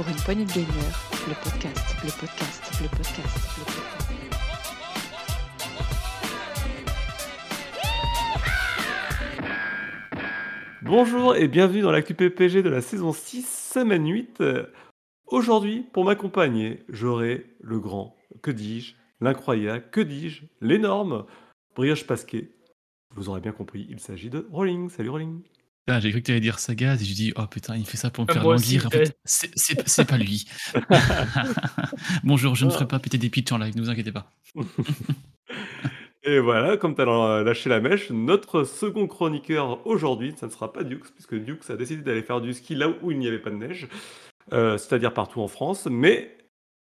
Pour une poignée de le podcast, le podcast, le podcast. Bonjour et bienvenue dans l'actu PPG de la saison 6, semaine 8. Euh, Aujourd'hui, pour m'accompagner, j'aurai le grand, que dis-je, l'incroyable, que dis-je, l'énorme Brioche Pasquet. Vous aurez bien compris, il s'agit de Rolling. Salut Rolling. Ah, J'ai cru que tu allais dire Sagaz et j'ai dit, oh putain, il fait ça pour me Ah, faire languir. En fait, c'est- pas lui. Bonjour, je ne ferai pas péter des pitchs en live, ne vous inquiétez pas. Et voilà, comme tu as lâché la mèche, notre second chroniqueur aujourd'hui, ça ne sera pas Dukes, puisque Dukes a décidé d'aller faire du ski là où il n'y avait pas de neige, euh, c'est-à-dire partout en France, mais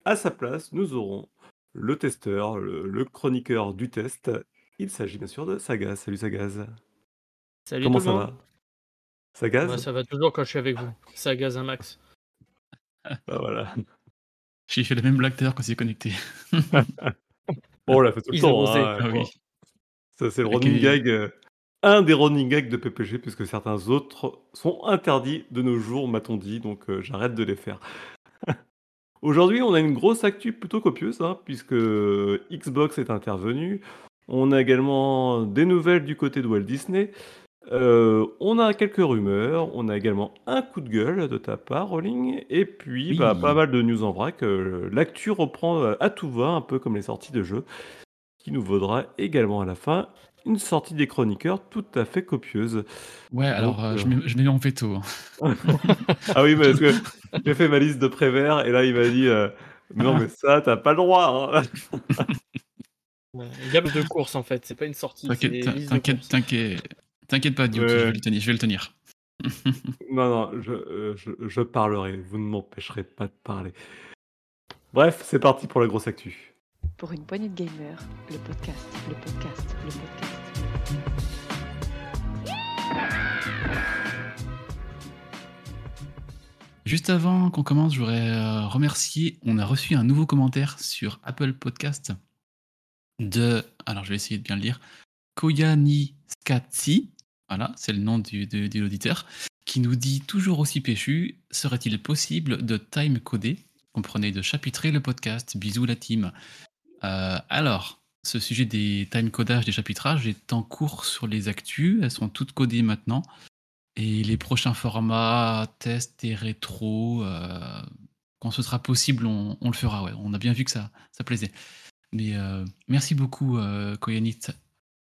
à sa place, nous aurons le testeur, le, le chroniqueur du test. Il s'agit bien sûr de Sagaz. Salut Sagaz. Salut Comment tout ça le va? Sagaz Moi, ça va toujours quand je suis avec vous. Ça gaze un max. Bah, voilà. J'ai fait la même blague tout à l'heure quand il s'est connecté. Bon, on l'a fait tout le Ils temps. hein, Ah oui. Ça, c'est le running gag, euh, un des running gags de PPG, puisque certains autres sont interdits de nos jours, m'a-t-on dit, donc euh, j'arrête de les faire. Aujourd'hui, on a une grosse actu plutôt copieuse, hein, puisque Xbox est intervenu. On a également des nouvelles du côté de Walt Disney. Euh, on a quelques rumeurs. On a également un coup de gueule de ta part, Rolling. Et puis, Oui. bah, pas mal de news en vrac. Euh, L'actu reprend euh, à tout va, un peu comme les sorties de jeux qui nous vaudra également à la fin une sortie des chroniqueurs tout à fait copieuse. Ouais, alors Donc, euh, je mets, je mets en veto. hein. Ah oui, mais parce que j'ai fait ma liste de prévert et là il m'a dit euh, non mais ça t'as pas le droit. hein. Gamme de course en fait, c'est pas une sortie. T'inquiète, t'inquiète, t'inquiète, t'inquiète pas, Duke, je, vais le tenir, je vais le tenir. non non, je, euh, je, je parlerai. Vous ne m'empêcherez pas de parler. Bref, c'est parti pour la grosse actu. Pour une poignée de gamers, le podcast, le podcast, le podcast. Juste avant qu'on commence, je voudrais euh, remercier. On a reçu un nouveau commentaire sur Apple Podcast de. Alors, je vais essayer de bien le lire. Koyani Skatsi. Voilà, c'est le nom du, de, l'auditeur. Qui nous dit toujours aussi péchu serait-il possible de time coder Comprenez, de chapitrer le podcast. Bisous la team. Euh, alors, ce sujet des time codages, des chapitrages est en cours sur les actus. Elles sont toutes codées maintenant. Et les prochains formats, tests et rétro, euh, quand ce sera possible, on, le fera. Ouais. On a bien vu que ça, ça plaisait. Mais euh, merci beaucoup, Koyanit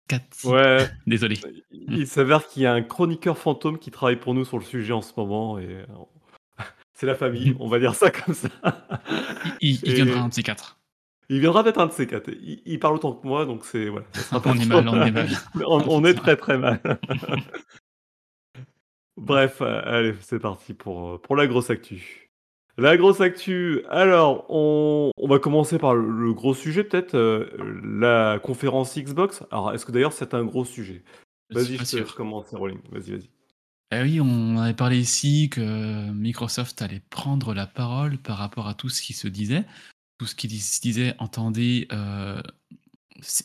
Katsi. Ouais, Désolé. il s'avère qu'il y a un chroniqueur fantôme qui travaille pour nous sur le sujet en ce moment et euh, c'est la famille, on va dire ça comme ça. Il, viendra un de ces quatre. Il viendra d'être un de ces quatre. Il, il parle autant que moi, donc c'est voilà. ça On est mal, on est mal. on, on est très très mal. Bref, euh, allez, c'est parti pour, euh, pour la grosse actu. La grosse actu, alors, on, on va commencer par le, le gros sujet peut-être, euh, la conférence Xbox. Alors, est-ce que d'ailleurs c'est un gros sujet? Vas-y, je te commencer, Rolling. Vas-y, vas-y. Eh oui, on avait parlé ici que Microsoft allait prendre la parole par rapport à tout ce qui se disait. Tout ce qui se disait, entendez, euh,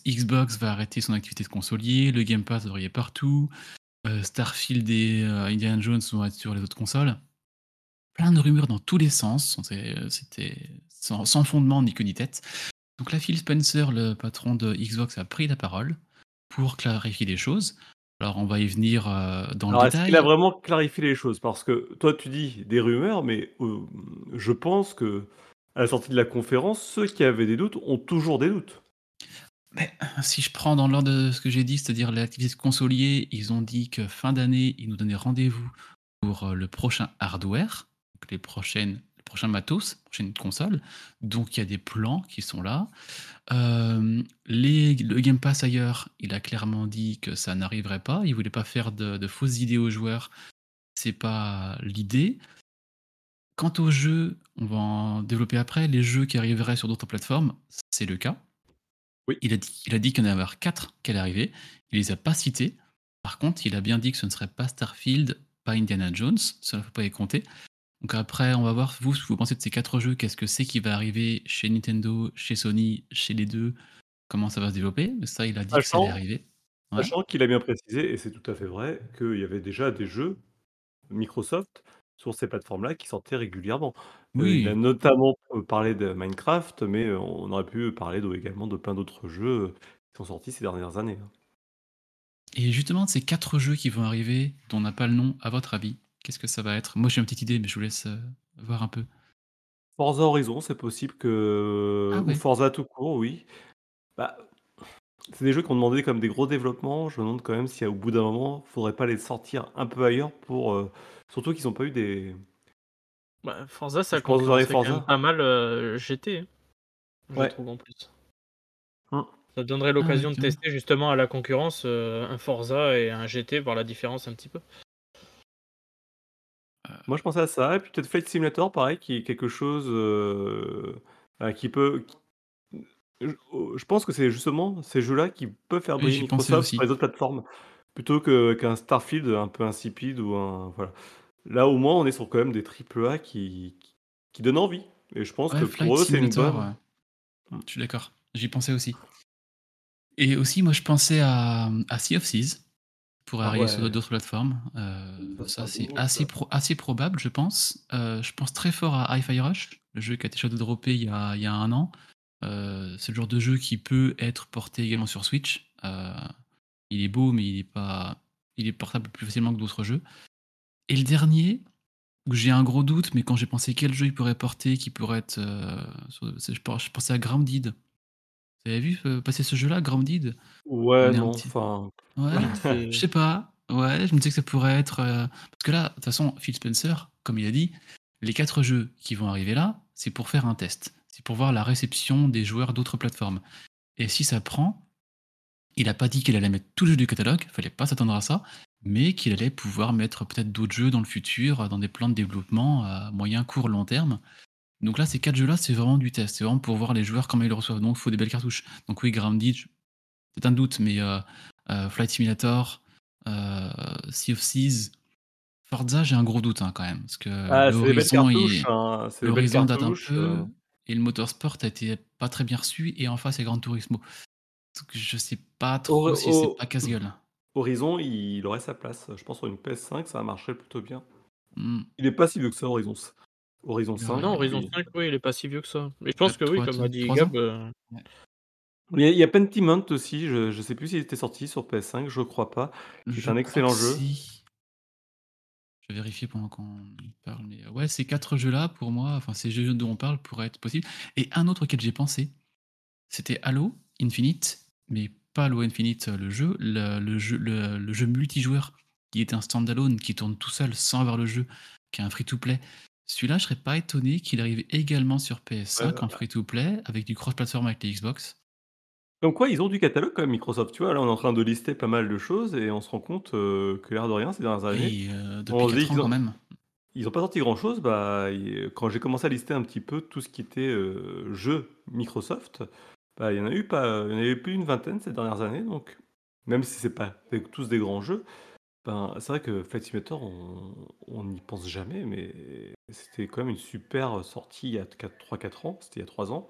Xbox va arrêter son activité de consolier, le Game Pass va briller partout, euh, Starfield et Indiana Jones vont être sur les autres consoles. Plein de rumeurs dans tous les sens, sait- c'était sans, sans fondement ni queue ni tête. Donc là, Phil Spencer, le patron de Xbox, a pris la parole pour clarifier les choses. Alors on va y venir euh, dans Alors, le est-ce détail. qu'il a vraiment clarifié les choses? Parce que toi, tu dis des rumeurs, mais euh, je pense que à la sortie de la conférence, ceux qui avaient des doutes ont toujours des doutes. Mais si je prends dans l'ordre de ce que j'ai dit, c'est-à-dire l'activité de consolier, ils ont dit que fin d'année, ils nous donnaient rendez-vous pour euh, le prochain hardware, les prochaines, les prochains matos, les prochaines consoles. Donc il y a des plans qui sont là. Euh, les, le Game Pass ailleurs, il a clairement dit que ça n'arriverait pas. Il voulait pas faire de, de fausses idées aux joueurs. C'est pas l'idée. Quant aux jeux, on va en développer après. Les jeux qui arriveraient sur d'autres plateformes, c'est le cas. Oui. Il a dit, il a dit qu'il y en avait 4 qui allaient arriver. Il les a pas cités. Par contre, il a bien dit que ce ne serait pas Starfield, pas Indiana Jones. Ça ne faut pas les compter. Donc après, on va voir, vous, ce que vous pensez de ces quatre jeux. Qu'est-ce que c'est qui va arriver chez Nintendo, chez Sony, chez les deux? Comment ça va se développer? Mais ça, il a dit que ça allait arriver. Ouais. Sachant qu'il a bien précisé, et c'est tout à fait vrai, qu'il y avait déjà des jeux Microsoft sur ces plateformes-là qui sortaient régulièrement. Heu, il a Oui. notamment, heu, parlé de Minecraft, mais heu, on aurait pu parler de également de plein d'autres jeux, qui sont sortis ces dernières années, hein. Et justement, de ces 4 jeux qui vont arriver, dont on n'a pas le nom, à votre avis, qu'est-ce que ça va être? Moi, j'ai une petite idée, mais je vous laisse, heu, voir un peu. Forza Horizon, c'est possible Ah que ou ouais. Forza tout court, oui. Bah, c'est des jeux qui ont demandé comme des gros développements. Je me demande quand même si, au bout d'un moment, faudrait pas les sortir un peu ailleurs pour, heu surtout qu'ils ont pas eu des Bah, Forza, ça concurrencerait quand même pas mal, GT, hein, je Ouais. trouve en plus. Mmh. Ça donnerait Ah l'occasion de carrément. tester justement à la concurrence, un Forza et un GT, voir la différence un petit peu. Moi, je pensais à ça et puis peut-être Flight Simulator, pareil, qui est quelque chose, heu, bah, qui peut qui je pense que c'est justement ces jeux-là qui peuvent faire Oui, briller j'y pensais Microsoft sur aussi. les autres plateformes, plutôt que qu'un Starfield un peu insipide ou un voilà. Là, au moins, on est sur quand même des triple A qui qui qui donnent envie et je pense que Flight pour eux, c'est une Simulator, bonne mmh. Je suis d'accord, j'y pensais aussi. Et aussi, moi, je pensais à, à Sea of Thieves, pour Ah arriver sur d'autres plateformes. Heu, Ça, c'est un assez pro assez probable, je pense. Heu, je pense très fort à Hi-Fi Rush, le jeu qui a été shadow droppé il y a il y a 1 an. Heu, c'est le genre de jeu qui peut être porté également sur Switch. Il est beau, mais il est pas il est portable plus facilement que d'autres jeux. Et le dernier, où j'ai un gros doute, mais quand j'ai pensé quel jeu il pourrait porter, qui pourrait être, sur je pensais à Grounded. Vous avez vu, heu, passer ce jeu-là, Grounded? Ouais, non, petit enfin ouais, je sais pas. Ouais, je me disais que ça pourrait être, heu parce que là, de toute façon, Phil Spencer, comme il a dit, les 4 jeux qui vont arriver là, c'est pour faire un test. C'est pour voir la réception des joueurs d'autres plateformes. Et si ça prend, il a pas dit qu'il allait mettre tous les jeux du catalogue, fallait pas s'attendre à ça, mais qu'il allait pouvoir mettre peut-être d'autres jeux dans le futur, heu, dans des plans de développement à moyen, court, long terme. Donc là, ces 4 jeux-là, c'est vraiment du test. C'est vraiment pour voir les joueurs comment ils le reçoivent. Donc il faut des belles cartouches. Donc oui, Grounded, c'est un doute, mais heu heu, Flight Simulator, heu, Sea of Thieves, Forza, j'ai un gros doute, hein, quand même, parce que Ah, le c'est des belles Horizon, cartouches, il hein, date un peu et le Motorsport a été pas très bien reçu et en face, il y a Gran Turismo. Donc je sais pas trop si c'est pas casse-gueule. Horizon, il aurait sa place. Je pense sur une PS5, ça marcherait plutôt bien. Mmh. Il est pas si vieux que ça, Horizon Horizon Il 5 aurait Non, Horizon puis 5, oui, il est pas si vieux que ça. Mais je pense que oui, 3 comme a dit 3 ans? Gab, Ouais. Il y a il y a Pentiment aussi, je je sais plus s'il était sorti sur PS5, je crois pas, est Je un excellent jeu. si. Je vais vérifier pendant qu'on parle, mais ouais, ces 4 jeux-là, pour moi, enfin, ces jeux dont on parle pourraient être possibles. Et un autre auquel j'ai pensé, c'était Halo Infinite, mais pas Halo Infinite, le jeu, le le jeu le le jeu multijoueur qui était un stand-alone, qui tourne tout seul sans avoir le jeu, qui est un free to play. Celui-là, je serais pas étonné qu'il arrive également sur Ouais, PS5 en bah free to play avec du cross platform avec les Xbox. Comme quoi, ils ont du catalogue quand même Microsoft, tu vois? Là, on est en train de lister pas mal de choses et on se rend compte, heu, que l'air de rien, ces dernières années, Oui, heu, depuis on se dit 4 ans qu'ils quand ont même. ils ont pas sorti grand chose, bah, quand j'ai commencé à lister un petit peu tout ce qui était, heu, jeux Microsoft, bah, il y en a eu pas il y en avait plus d'une vingtaine ces dernières années, donc même si c'est pas tous des grands jeux, ben, c'est vrai que Flight Simulator, on on n'y pense jamais, mais c'était quand même une super sortie il y a quatre 3-4 ans, c'était il y a 3 ans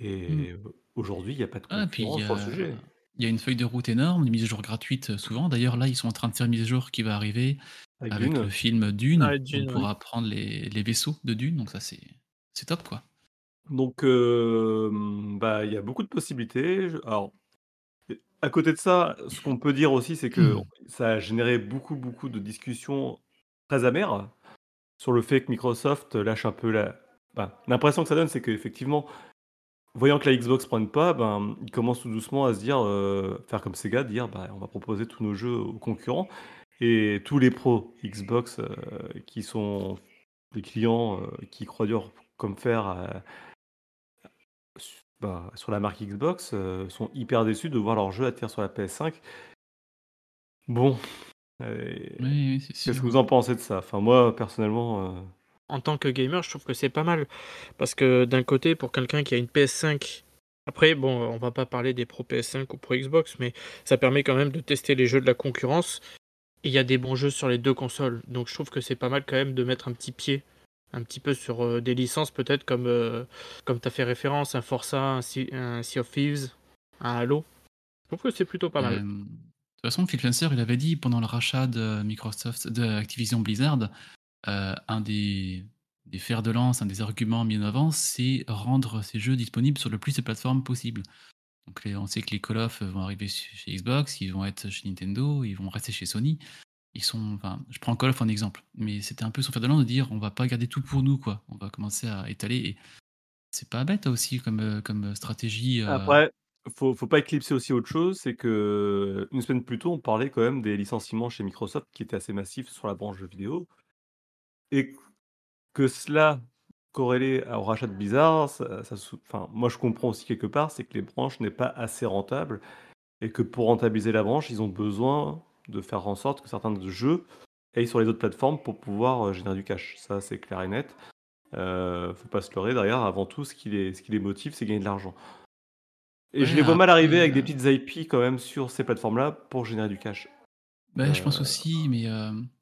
et heu, aujourd'hui, il y a pas de Ah, puis il y concurrence sur le a sujet. il y a une feuille de route énorme, des mises à jour gratuites, souvent. D'ailleurs, là, ils sont en train de faire une mise à jour qui va arriver Avec avec le Dune? film Dune. Ah, On Dune, oui. pourra prendre les les vaisseaux de Dune, donc ça, c'est c'est top, quoi. Donc hem, bah, il y a beaucoup de possibilités. Je alors, à côté de ça, ce qu'on peut dire aussi, c'est que ça a généré beaucoup, beaucoup de discussions très amères sur le fait que Microsoft lâche un peu la bah, l'impression que ça donne, c'est qu'effectivement, voyant que la Xbox prenne pas, ben, ils commencent tout doucement à se dire, heu, faire comme Sega, dire: «Bah, on va proposer tous nos jeux aux concurrents» et tous les pros Xbox, heu, qui sont des clients, heu, qui croient dur comme su bah, sur la marque Xbox, heu, sont hyper déçus de voir leurs jeux atterrir sur la PS5. Bon, et Oui, oui, c'est qu'est-ce sûr, que vous en pensez de ça? Enfin moi, personnellement, heu En tant que gamer, je trouve que c'est pas mal. Parce que d'un côté, pour quelqu'un qui a une PS5 après bon, on va pas parler des pros PS5 ou pro Xbox, mais ça permet quand même de tester les jeux de la concurrence. Et il y a des bons jeux sur les 2 consoles, donc je trouve que c'est pas mal quand même de mettre un petit pied, un petit peu sur, heu, des licences peut-être comme, heu, comme tu as fait référence, un Forza, un Sea of Thieves, un Halo. Je trouve que c'est plutôt pas mal. Hem, de toute façon, Phil Spencer, il avait dit pendant le rachat de Microsoft de Activision Blizzard un des des fers de lance, un des arguments mis en avant, c'est rendre ces jeux disponibles sur le plus de plateformes possible. Donc on sait que les Call of vont arriver chez Xbox, ils vont être chez Nintendo, ils vont rester chez Sony. Sont je prends Call of en exemple, mais c'était un peu son fer de lance de dire: «On va pas garder tout pour nous, quoi. On va commencer à étaler» et c'est pas bête aussi comme, heu, comme, stratégie, heu Après, faut faut pas éclipser aussi autre chose, c'est que une semaine plus tôt, on parlait quand même des licenciements chez Microsoft qui étaient assez massifs sur la branche jeux vidéo et que cela corrélé au rachat de Blizzard, ça enfin, moi je comprends aussi quelque part, c'est que les branches n'est pas assez rentables et que pour rentabiliser la branche, ils ont besoin de faire en sorte que certains de jeux aillent sur les autres plateformes pour pouvoir, heu, générer du cash. Ça, c'est clair et net. Heu, faut pas se leurrer derrière, avant tout, ce qui les ce qui les motive, c'est gagner de l'argent. Et je les vois mal après, arriver avec des heu petites IP quand même sur ces plateformes-là pour générer du cash. bah, je pense Heu, aussi, mais,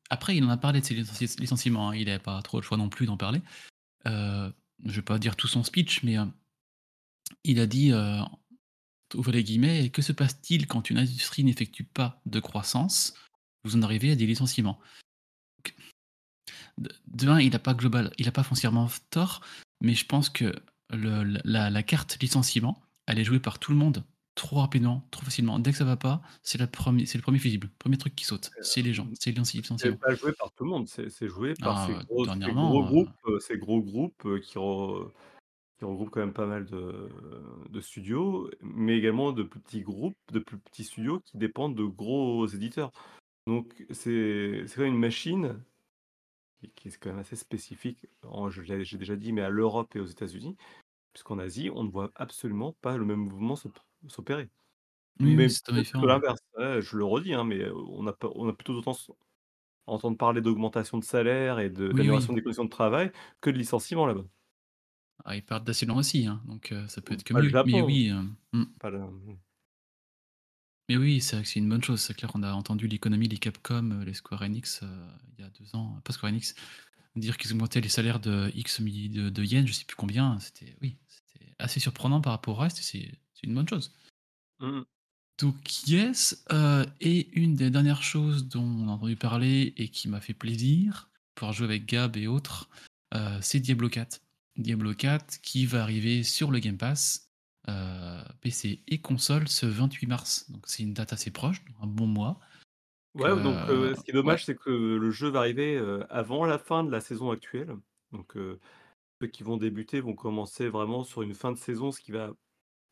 après il en a parlé de ses licenci licenciements, hein, il avait pas trop le choix non plus d'en parler. Je vais pas dire tout son speech, mais, il a dit, ouvrez les guillemets: «Que se passe-t-il quand une industrie n'effectue pas de croissance? Vous en arrivez à des licenciements». De de un, il a pas global il a pas foncièrement tort, mais je pense que le la la carte licenciement, elle est jouée par tout le monde trop rapidement, trop facilement. Dès que ça va pas, c'est le premier fusible, premier truc qui saute, c'est les gens, c'est le licenci c'est pas joué par tout le monde, c'est joué par ces Ah, gros ces gros groupes, ces gros groupes, qui re qui regroupent quand même pas mal de de studios, mais également de plus petits groupes, de plus petits studios qui dépendent de gros éditeurs. Donc c'est quand même une machine qui qui est quand même assez spécifique en je l'ai j'ai déjà dit, mais à l'Europe et aux États-Unis, puisqu'en Asie, on ne voit absolument pas le même mouvement s'op s'opérer. oui, Mais c'est l'inverse. Ouais, je le redis, hein, mais, heu, on a on a plutôt tendance à entendre parler d'augmentation de salaire et de Oui, d'amélioration oui. des conditions de travail que de licenciements là-bas. Ah, ils partent d'assez loin aussi, hein, donc heu, ça peut être que Pas le mieux. Mais Japon, oui, mmh, pas le mmh. mais oui, c'est vrai que c'est une bonne chose. C'est clair, on a entendu l'économie, les Capcom, heu, les Square Enix, il y a 2 ans, pas Square Enix, Dire qu'ils augmentaient les salaires de X milliers de de yens, je sais plus combien, c'était oui, c'était assez surprenant par rapport au reste et c'est c'est une bonne chose. Mh. Donc yes, et une des dernières choses dont on a entendu parler et qui m'a fait plaisir, pouvoir jouer avec Gab et autres, c'est Diablo 4. Diablo 4 qui va arriver sur le Game Pass, heu, PC et console ce 28 mars. Donc c'est une date assez proche, un bon mois Ouais, donc heu, ce qui est ouais. dommage, c'est que le jeu va arriver, avant la fin de la saison actuelle. Donc ceux qui vont débuter vont commencer vraiment sur une fin de saison, ce qui va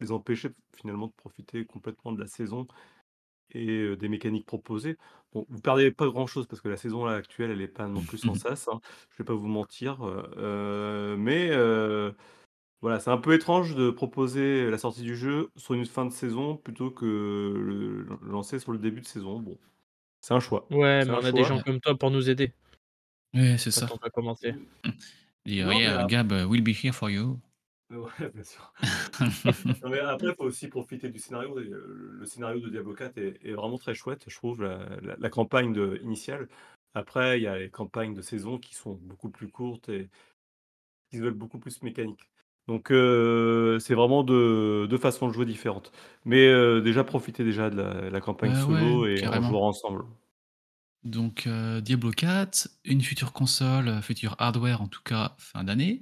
les empêcher finalement de profiter complètement de la saison et des mécaniques proposées. Bon, vous perdez pas grand-chose parce que la saison là actuelle, elle est pas non plus sans sas, hein. Je vais pas vous mentir, mais voilà, c'est un peu étrange de proposer la sortie du jeu sur une fin de saison plutôt que le le lancer sur le début de saison. Bon, c'est un choix. Ouais, C'est mais un on a des choix. gens comme toi pour nous aider Ouais, c'est ça. on va commencer. Mmh, non, mais Gab, will be here for you. Ouais, bien sûr. Non, mais après, il faut aussi profiter du scénario et heu, le scénario de Diablo 4 est est vraiment très chouette, je trouve, la la la campagne de initiale. Après, il y a les campagnes de saison qui sont beaucoup plus courtes et qui se veulent beaucoup plus mécaniques. Donc heu, c'est vraiment 2- 2 façons de jouer différentes. Mais heu, déjà, profitez déjà de la la campagne ouais, solo et on carrément. jouera ensemble. Donc Diablo 4, une future console, heu, futur hardware en tout cas fin d'année.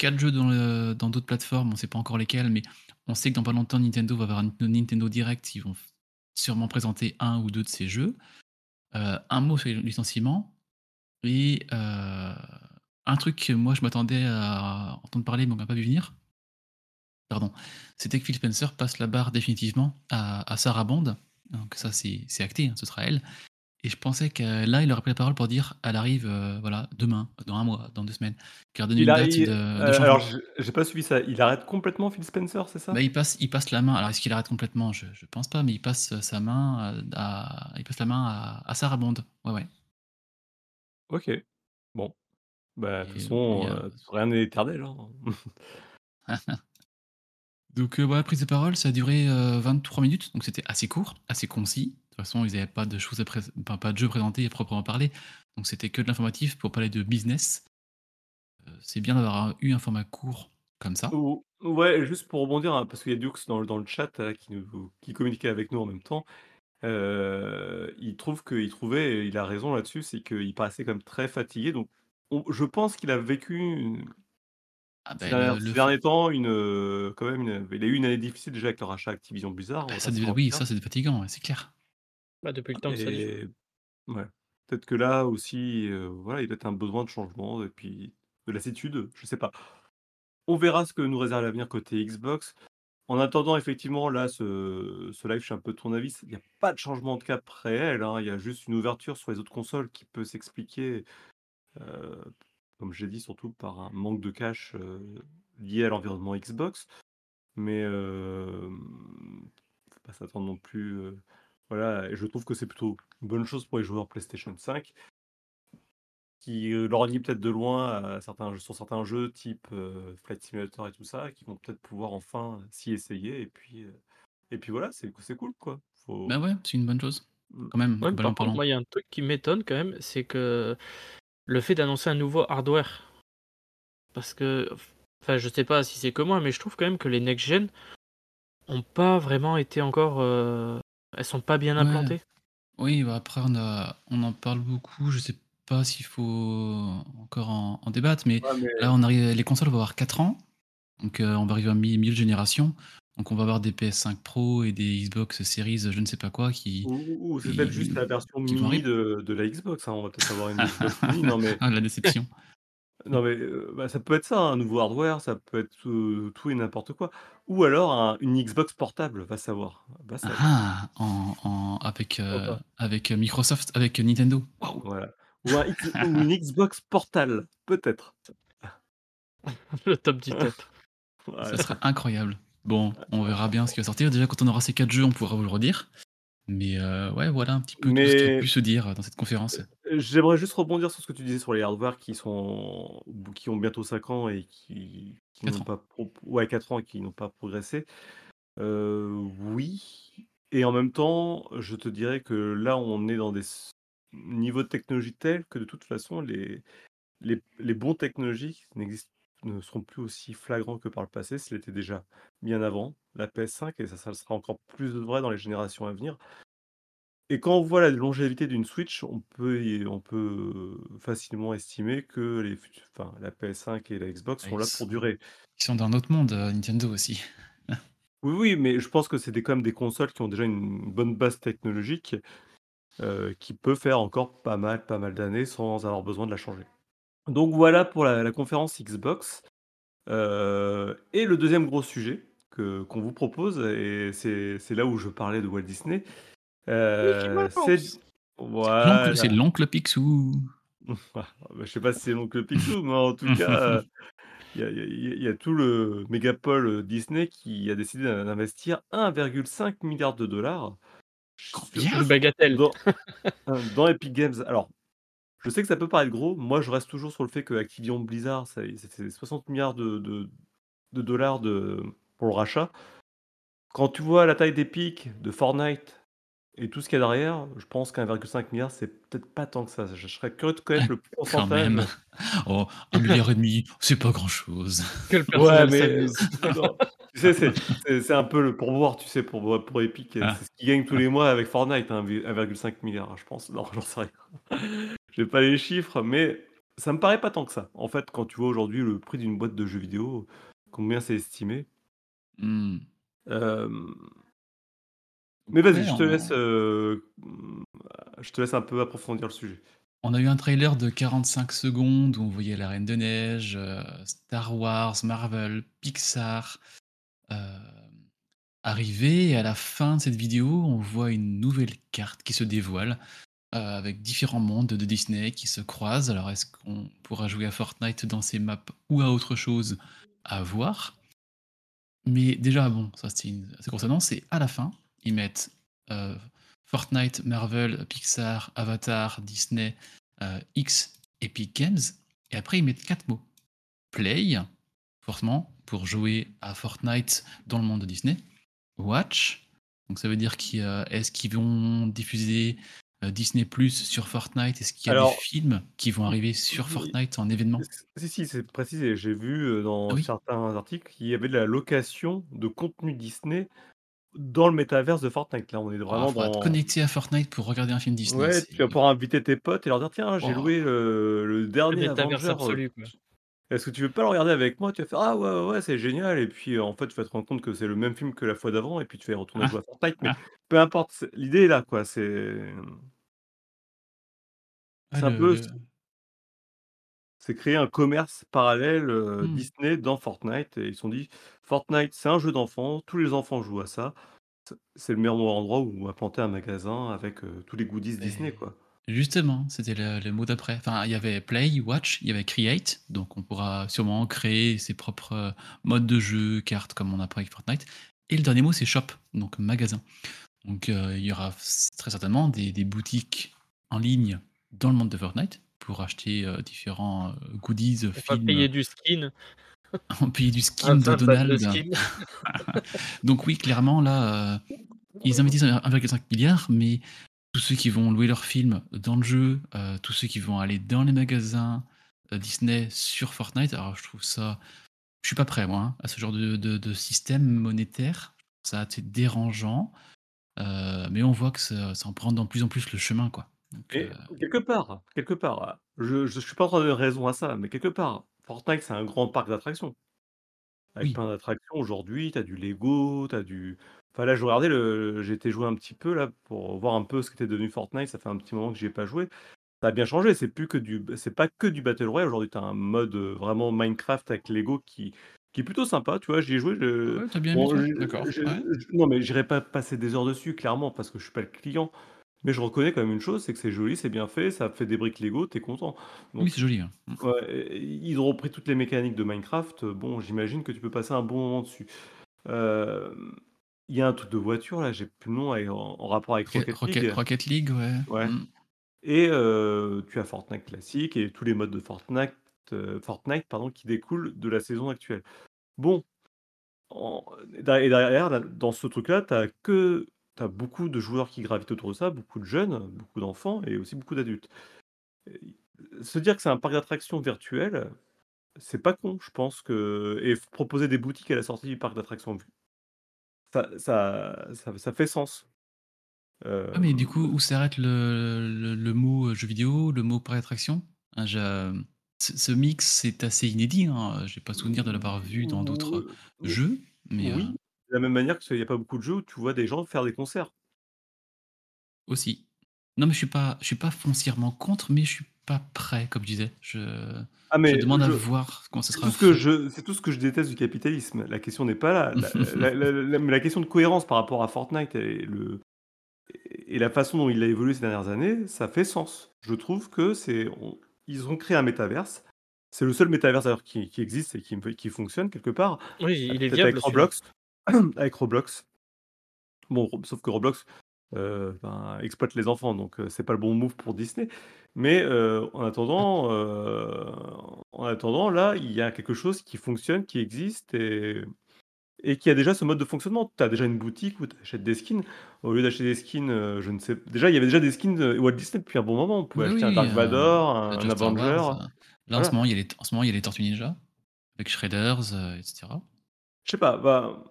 4 jeux dans d'autres plateformes, on sait pas encore lesquels, mais on sait que dans pas longtemps Nintendo va avoir un Nintendo Direct, ils vont sûrement présenter un ou 2 de ces jeux. Heu, un mot sur les licenciements et heu, un truc que moi je m'attendais à entendre parler, mais on m'a pas vu venir, pardon, c'était que Phil Spencer passe la barre définitivement à à Sarah Bond. Donc ça c'est c'est acté, hein, ce sera elle. Et je pensais que là, il aurait pris la parole pour dire: «Elle arrive, heu, voilà, demain, dans un mois, dans 2 semaines», qu'il donne une date il de de alors changement. je j'ai pas suivi ça. Il arrête complètement Phil Spencer, c'est Bah, ça? il passe il passe la main alors est-ce qu'il arrête complètement? Je je pense pas, mais il passe, heu, sa main, à il passe la main à à Sarah Bond. Ouais, ouais OK. Bon, bah, de toute façon, rien n'est éternel, hein. donc voilà, prise de parole, ça a duré, heu, 23 minutes, donc c'était assez court, assez concis. Façon, ils avaient pas de choses à enfin, pas de jeu présenté à proprement parler, donc c'était que de l'informatif pour parler de business. Heu, c'est bien d'avoir eu un format court comme ça. Ou ouais, juste pour rebondir, hein, parce qu'il y a Dux dans le dans le chat là qui nous qui communiquait avec nous en même temps. Heu, il trouve qu'il trouvait et il a raison là-dessus, c'est qu'il paraissait quand même très fatigué donc on je pense qu'il a vécu une Ah ben le f derniers temps une, quand même une il a eu une année difficile déjà avec le rachat Activision Ah Blizzard, va ça oui, ça c'est fatigant, c'est clair. Bah, depuis le temps que ça dure. Ouais, peut-être que là aussi, voilà, il a peut-être un besoin de changement et puis de lassitude, je sais pas. On verra ce que nous réserve l'avenir côté Xbox. En attendant, effectivement, là, ce ce live, je suis un peu de ton avis, il y a pas de changement de cap réel, hein, il y a juste une ouverture sur les autres consoles qui peut s'expliquer, comme j'ai dit, surtout par un manque de cash, lié à l'environnement Xbox. Mais hem, faut pas s'attendre non plus, voilà et je trouve que c'est plutôt une bonne chose pour les joueurs PlayStation 5 qui, leur lie peut-être de loin à certains sur certains jeux type, heu, Flight Simulator et tout ça, qui vont peut-être pouvoir enfin s'y essayer et puis, et puis voilà, c'est c'est cool, quoi. Faut Bah ouais, c'est une bonne chose, mmh. quand même, Ouais, par contre, moi, il y a un truc qui m'étonne quand même, c'est que le fait d'annoncer un nouveau hardware. Parce que enfin, je sais pas si c'est que moi, mais je trouve quand même que les next gen ont pas vraiment été encore, elles sont pas bien Ouais. implantées? Oui, bah, après on a on en parle beaucoup, je sais pas s'il faut encore en en débattre, mais Ouais, mais là on arrive les consoles vont avoir 4 ans, donc heu, on va arriver à mi milieu de génération, donc on va avoir des PS5 Pro et des Xbox Series, je ne sais pas quoi qui Ou ou ou c'est peut-être juste la version qui vont mini arriver. de de la Xbox, hein, on va peut-être avoir une Xbox mini, non mais Ah la déception. Non mais, heu, bah, ça peut être ça, un nouveau hardware, ça peut être, heu, tout et n'importe quoi. Ou alors un une Xbox portable, va savoir, va Ah savoir. ah! En en avec, Pourquoi heu, pas? avec Microsoft, avec Nintendo. Waouh! Voilà. Ou un X ou une Xbox Portal, peut-être. Le top du top. Ça Voilà. serait incroyable. Bon, on verra bien ce qui va sortir. Déjà quand on aura ces 4 jeux, on pourra vous le redire. Mais heu, ouais, voilà un petit peu tout ce qui a pu Mais se dire dans cette conférence. J'aimerais juste rebondir sur ce que tu disais sur les hardware qui sont qui ont bientôt 5 ans et qui qui 4 n'ont pas pro ouais 4 ans et qui n'ont pas progressé. Oui et en même temps, je te dirais que là, on est dans des niveaux de technologie tels que de toute façon les les les bons technologies n'existent ne seront plus aussi flagrants que par le passé. Ça l'était déjà bien avant la PS5 et ça sera encore plus vrai dans les générations à venir. Et quand on voit la longévité d'une Switch, on peut y on peut facilement estimer que les fut enfin la PS5 et la Xbox Ah sont ils là pour sont durer. ils sont d'un autre monde, Nintendo aussi. Oui, oui, mais je pense que c'est des quand même des consoles qui ont déjà une bonne base technologique, qui peut faire encore pas mal, pas mal d'années sans avoir besoin de la changer. Donc voilà pour la la conférence Xbox. Et le 2e gros sujet que qu'on vous propose et c'est c'est là où je parlais de Walt Disney, Heu, c'est l'oncle c'est voilà. l'oncle Picsou. Bah, je sais pas si c'est l'oncle Picsou, mais en tout cas, il y a y y tout le mégapole Disney qui a décidé d'in d'investir 1,5 000 000 $, sur Combien? Une bagatelle. dans dans Epic Games. Alors, je sais que ça peut paraître gros, moi je reste toujours sur le fait que Activision Blizzard, c'est 60 000 000 de de de dollars de pour le rachat. Quand tu vois la taille d'Epic, de Fortnite et tout ce qu'il y a derrière, je pense qu'1,5 000 000 $, c'est peut-être pas tant que ça. Je je serais curieux de Ah, connaître le quand pourcentage. même. Oh, 1,5 $, c'est pas grand chose. Que le Ouais, personnel mais tu sais, c'est c'est c'est un peu le pourboire, tu sais, pour pour Epic, c'est Ah. ce qu'ils gagnent tous Ah. les mois avec Fortnite, hein, vi 1,5 000 000 $, je pense. Non, j'en sais rien. J'ai pas les chiffres, mais ça me paraît pas tant que ça. En fait, quand tu vois aujourd'hui le prix d'une boîte de jeux vidéo, combien c'est estimé? Hem mais vas-y, Ouais, je te laisse, on heu, mmh, je te laisse un peu approfondir le sujet. on a eu un trailer de 45 secondes où on voyait la Reine de Neige, heu, Star Wars, Marvel, Pixar, heu, arriver et à la fin de cette vidéo, on voit une nouvelle carte qui se dévoile, avec différents mondes de Disney qui se croisent. Alors est-ce qu'on pourra jouer à Fortnite dans ces maps ou à autre chose? À voir? Mais déjà, bon, ça c'est une assez grosse annonce et à la fin, ils mettent, heu, Fortnite, Marvel, Pixar, Avatar, Disney, heu, X, Epic Games et après ils mettent 4 mots. Play, forcément, pour jouer à Fortnite dans le monde de Disney. Watch, donc ça veut dire qui, heu, est-ce qu'ils vont diffuser, Disney+ sur Fortnite? Est-ce qu'il y a des films qui vont arriver sur Fortnite en événement? si, si, c'est précisé. J'ai vu, Ah dans oui? certains articles qu'il y avait de la location de contenu Disney dans le métaverse de Fortnite. Là, on est Oh, vraiment dans. connecter à Fortnite pour regarder un film Disney. Ouais, tu vas pouvoir inviter tes potes et leur dire tiens, j'ai loué le, le Le dernier métaverse Avenger. absolu, quoi. Est-ce que tu veux pas le regarder avec moi? Tu vas faire ah ouais, ouais, ouais, c'est génial. Et puis euh, en fait, tu vas te rendre compte que c'est le même film que la fois d'avant. Et puis tu vas y retourner Ah. jouer à Fortnite. Mais Ah. peu importe, l'idée est là, quoi. C'est Ah, c'est un le- peu. C'est créer un commerce parallèle euh, Hmm. Disney dans Fortnite. Et ils se sont dit Fortnite, c'est un jeu d'enfant. Tous les enfants jouent à ça. C'est- C'est le meilleur endroit où implanter un magasin avec euh, tous les goodies Disney, quoi. Justement, c'était le, le mot d'après. Enfin, il y avait Play, Watch, il y avait Create, donc on pourra sûrement créer ses propres euh, modes de jeu, cartes comme on a avec Fortnite. Et le dernier mot, c'est Shop, donc magasin. Donc euh, il y aura s- très certainement des, des boutiques en ligne dans le monde de Fortnite pour acheter euh, différents euh, goodies, On films, payer du skin. payer du skin un de Donald. skin. Donc oui, clairement, là, euh, ils investissent 1,5 milliard, mais tous ceux qui vont louer leurs films dans le jeu, euh, tous ceux qui vont aller dans les magasins euh, Disney sur Fortnite, alors je trouve ça... Je suis pas prêt, moi, hein, à ce genre de, de- de système monétaire. Ça assez dérangeant, euh, mais on voit que ça, ça en prend de plus en plus le chemin, quoi. Donc, Et euh, quelque part, quelque part, je, je suis pas en train de donner raison à ça, mais quelque part, Fortnite, c'est un grand parc d'attractions. Avec Oui. plein d'attractions aujourd'hui, t'as du Lego, t'as du. Enfin là, je regardais le. J'ai été jouer un petit peu là pour voir un peu ce qu'était devenu Fortnite. Ça fait un petit moment que j'y ai pas joué. Ça a bien changé. C'est plus que du. C'est pas que du Battle Royale. Aujourd'hui, t'as un mode euh, vraiment Minecraft avec Lego qui qui est plutôt sympa. Tu vois, j'y ai joué. je- ouais, t'as bien Bon, aimé, je- toi D'accord. je- ouais. je- non, mais j'irai pas passer des heures dessus, clairement, parce que je suis pas le client. Mais je reconnais quand même une chose, c'est que c'est joli, c'est bien fait, ça fait des briques Lego, t'es content. Donc, Oui, c'est joli. hein. ouais, ils ont repris toutes les mécaniques de Minecraft. Bon, j'imagine que tu peux passer un bon moment dessus. Euh, Il y a un truc de voiture, là, j'ai plus le nom, avec- en, en rapport avec Rocket, Rocket League. Rocket- Rocket League, ouais. Ouais. Mm. Et euh, tu as Fortnite classique et tous les modes de Fortnite, euh, Fortnite pardon, qui découlent de la saison actuelle. Bon, en- et derrière, là, dans ce truc-là, tu as t'as beaucoup de joueurs qui gravitent autour de ça, beaucoup de jeunes, beaucoup d'enfants et aussi beaucoup d'adultes. Et Se dire que c'est un parc d'attractions virtuel, c'est pas con, je pense que et proposer des boutiques à la sortie du parc d'attractions, ça, ça, ça, ça fait sens. Euh, Ah, mais du coup, où s'arrête le, le, le mot euh, jeu vidéo, le mot par attraction Hein, je- ce, ce mix, c'est assez inédit. Hein. J'ai pas souvenir de l'avoir vu dans d'autres oui, jeux, mais oui, euh, de la même manière qu'il n'y a pas beaucoup de jeux où tu vois des gens faire des concerts. aussi. Non, mais je suis pas, je suis pas foncièrement contre, mais je suis pas prêt, comme je disais. Je, Ah je demande à je- voir comment ça c'est sera tout ce que fait. je, c'est tout ce que je déteste du capitalisme. La question n'est pas là. La, la- la- la- mais la question de cohérence par rapport à Fortnite et le et la façon dont il a évolué ces dernières années, ça fait sens. Je trouve que c'est, on- ils ont créé un métaverse. C'est le seul métaverse qui, qui existe et qui, qui fonctionne quelque part. Oui, il est viable. avec celui-là. Roblox. avec Roblox. Bon, sauf que Roblox euh, ben, exploite les enfants, donc euh, c'est pas le bon move pour Disney. Mais euh, en attendant, euh, en attendant, là, il y a quelque chose qui fonctionne, qui existe et, et qui a déjà ce mode de fonctionnement. Tu as déjà une boutique où tu achètes des skins. Au lieu d'acheter des skins, je ne sais. Déjà, il y avait déjà des skins de Walt Disney depuis un bon moment. On pouvait Oui, acheter un Dark Vador, un, un Avenger. Wars. Là, en, Voilà. ce moment, il y a les, en ce moment, il y a les Tortues Ninja, avec Shredders, etc. Je sais pas, bah,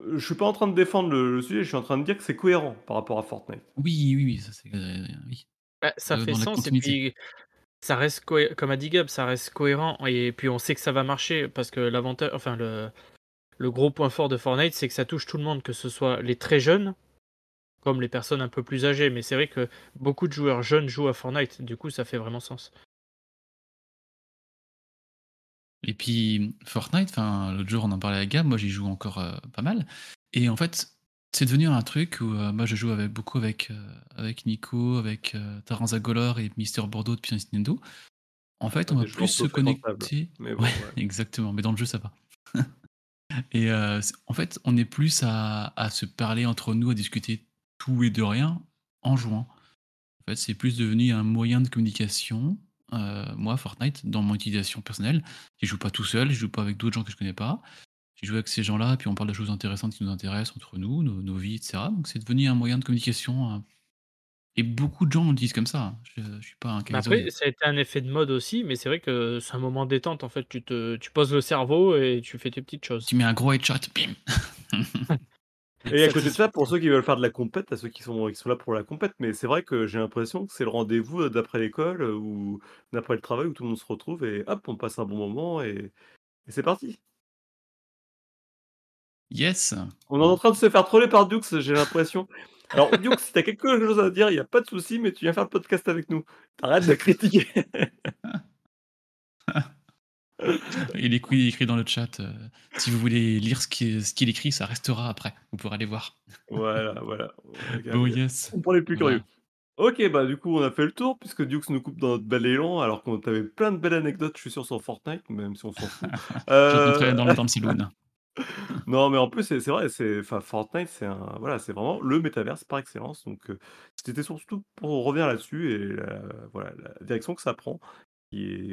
je suis pas en train de défendre le, le sujet, je suis en train de dire que c'est cohérent par rapport à Fortnite. Oui, oui, oui, ça c'est. euh, oui. Bah, ça Euh, fait dans la sens et continuité. puis ça reste cohé- comme a dit Gab, ça reste cohérent et puis on sait que ça va marcher parce que l'avantage, enfin le, le gros point fort de Fortnite, c'est que ça touche tout le monde, que ce soit les très jeunes comme les personnes un peu plus âgées. Mais c'est vrai que beaucoup de joueurs jeunes jouent à Fortnite, du coup ça fait vraiment sens. Et puis Fortnite, enfin l'autre jour on en parlait avec Gab, moi j'y joue encore euh, pas mal. Et en fait, c'est devenu un truc où euh, moi je joue avec, beaucoup avec, euh, avec Nico, avec euh, Taranza Golor et Mister Bordeaux depuis Nintendo. En fait, on va plus se connecter. Mais bon, Ouais, ouais. exactement, mais dans le jeu ça va. et en fait, on est plus à, à se parler entre nous, à discuter tout et de rien en jouant. En fait, c'est plus devenu un moyen de communication. Euh, moi, Fortnite, dans mon utilisation personnelle, je joue pas tout seul, je joue pas avec d'autres gens que je connais pas. Je joue avec ces gens-là, puis on parle de choses intéressantes qui nous intéressent entre nous, nos, nos vies, etc. Donc c'est devenu un moyen de communication. euh, et beaucoup de gens le disent comme ça. hein. Je, je suis pas un cas après, ça a été un effet de mode aussi, mais c'est vrai que c'est un moment détente en fait. Tu te, tu poses le cerveau et tu fais tes petites choses. Tu mets un gros headshot, bim Et à côté de ça, pour ceux qui veulent faire de la compète, tu ceux qui sont qui sont là pour la compète, mais c'est vrai que j'ai l'impression que c'est le rendez-vous, heu, d'après l'école, heu, ou d'après le travail où tout le monde se retrouve et hop, on passe un bon moment et et c'est parti. Yes! On est en train de se faire troller par Dux, j'ai l'impression. Alors Dux, si tu as quelque chose à dire, il y a pas de souci, mais tu viens faire le podcast avec nous. Tu arrêtes de critiquer. Il écrit, il écrit dans le chat, euh, si vous voulez lire ce qu'il ce écrit, ça restera après. Vous pourrez aller voir. Voilà, voilà. Oh yes. On prend les plus Voilà. curieux. OK, bah, du coup, on a fait le tour puisque Dux nous coupe dans notre bel élan alors qu'on avait plein de belles anecdotes, je suis sûr, sur Fortnite, même si on s'en fout. Heu, dans le temps Saloon. non, mais en plus, c'est vrai, c'est enfin, Fortnite, c'est un voilà, c'est vraiment le métaverse par excellence, donc heu, c'était surtout pour revenir là-dessus et la voilà, la direction que ça prend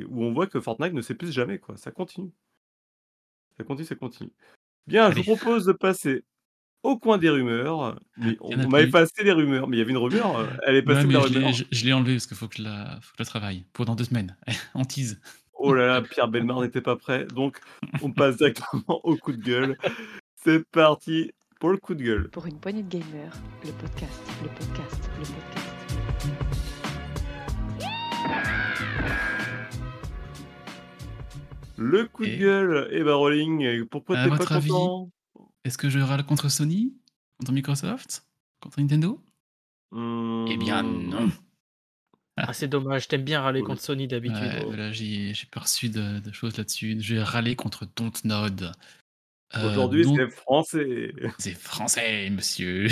où on voit que Fortnite ne s'épuise jamais, quoi, ça continue. Ça continue, ça continue. Bien, je vous propose de passer au coin des rumeurs, mais on on m'a plus. effacé les rumeurs, mais il y avait une rumeur, heu, elle est passée la je l'ai rumeur? je je l'ai enlevé parce qu'il faut que je la faut que je la travaille pour dans 2 semaines. On tease. Oh là là, Pierre Bellemare n'était pas prêt, donc on passe directement au coup de gueule. C'est parti pour le coup de gueule. Pour une poignée de gamers, le podcast, le podcast, le podcast. Le coup de gueule, et bah, Rolling, et pourquoi à tu es pas votre avis, content? est-ce que je râle contre Sony? Contre Microsoft? Contre Nintendo? Eh bien Mmh. non! Ah, c'est dommage, t'aimes bien râler Oui. contre Sony d'habitude. Ouais, Oh. là j'ai reçu de de choses là-dessus. J'ai râlé contre Dontnod. Heu, Aujourd'hui, c'est français. c'est français, monsieur!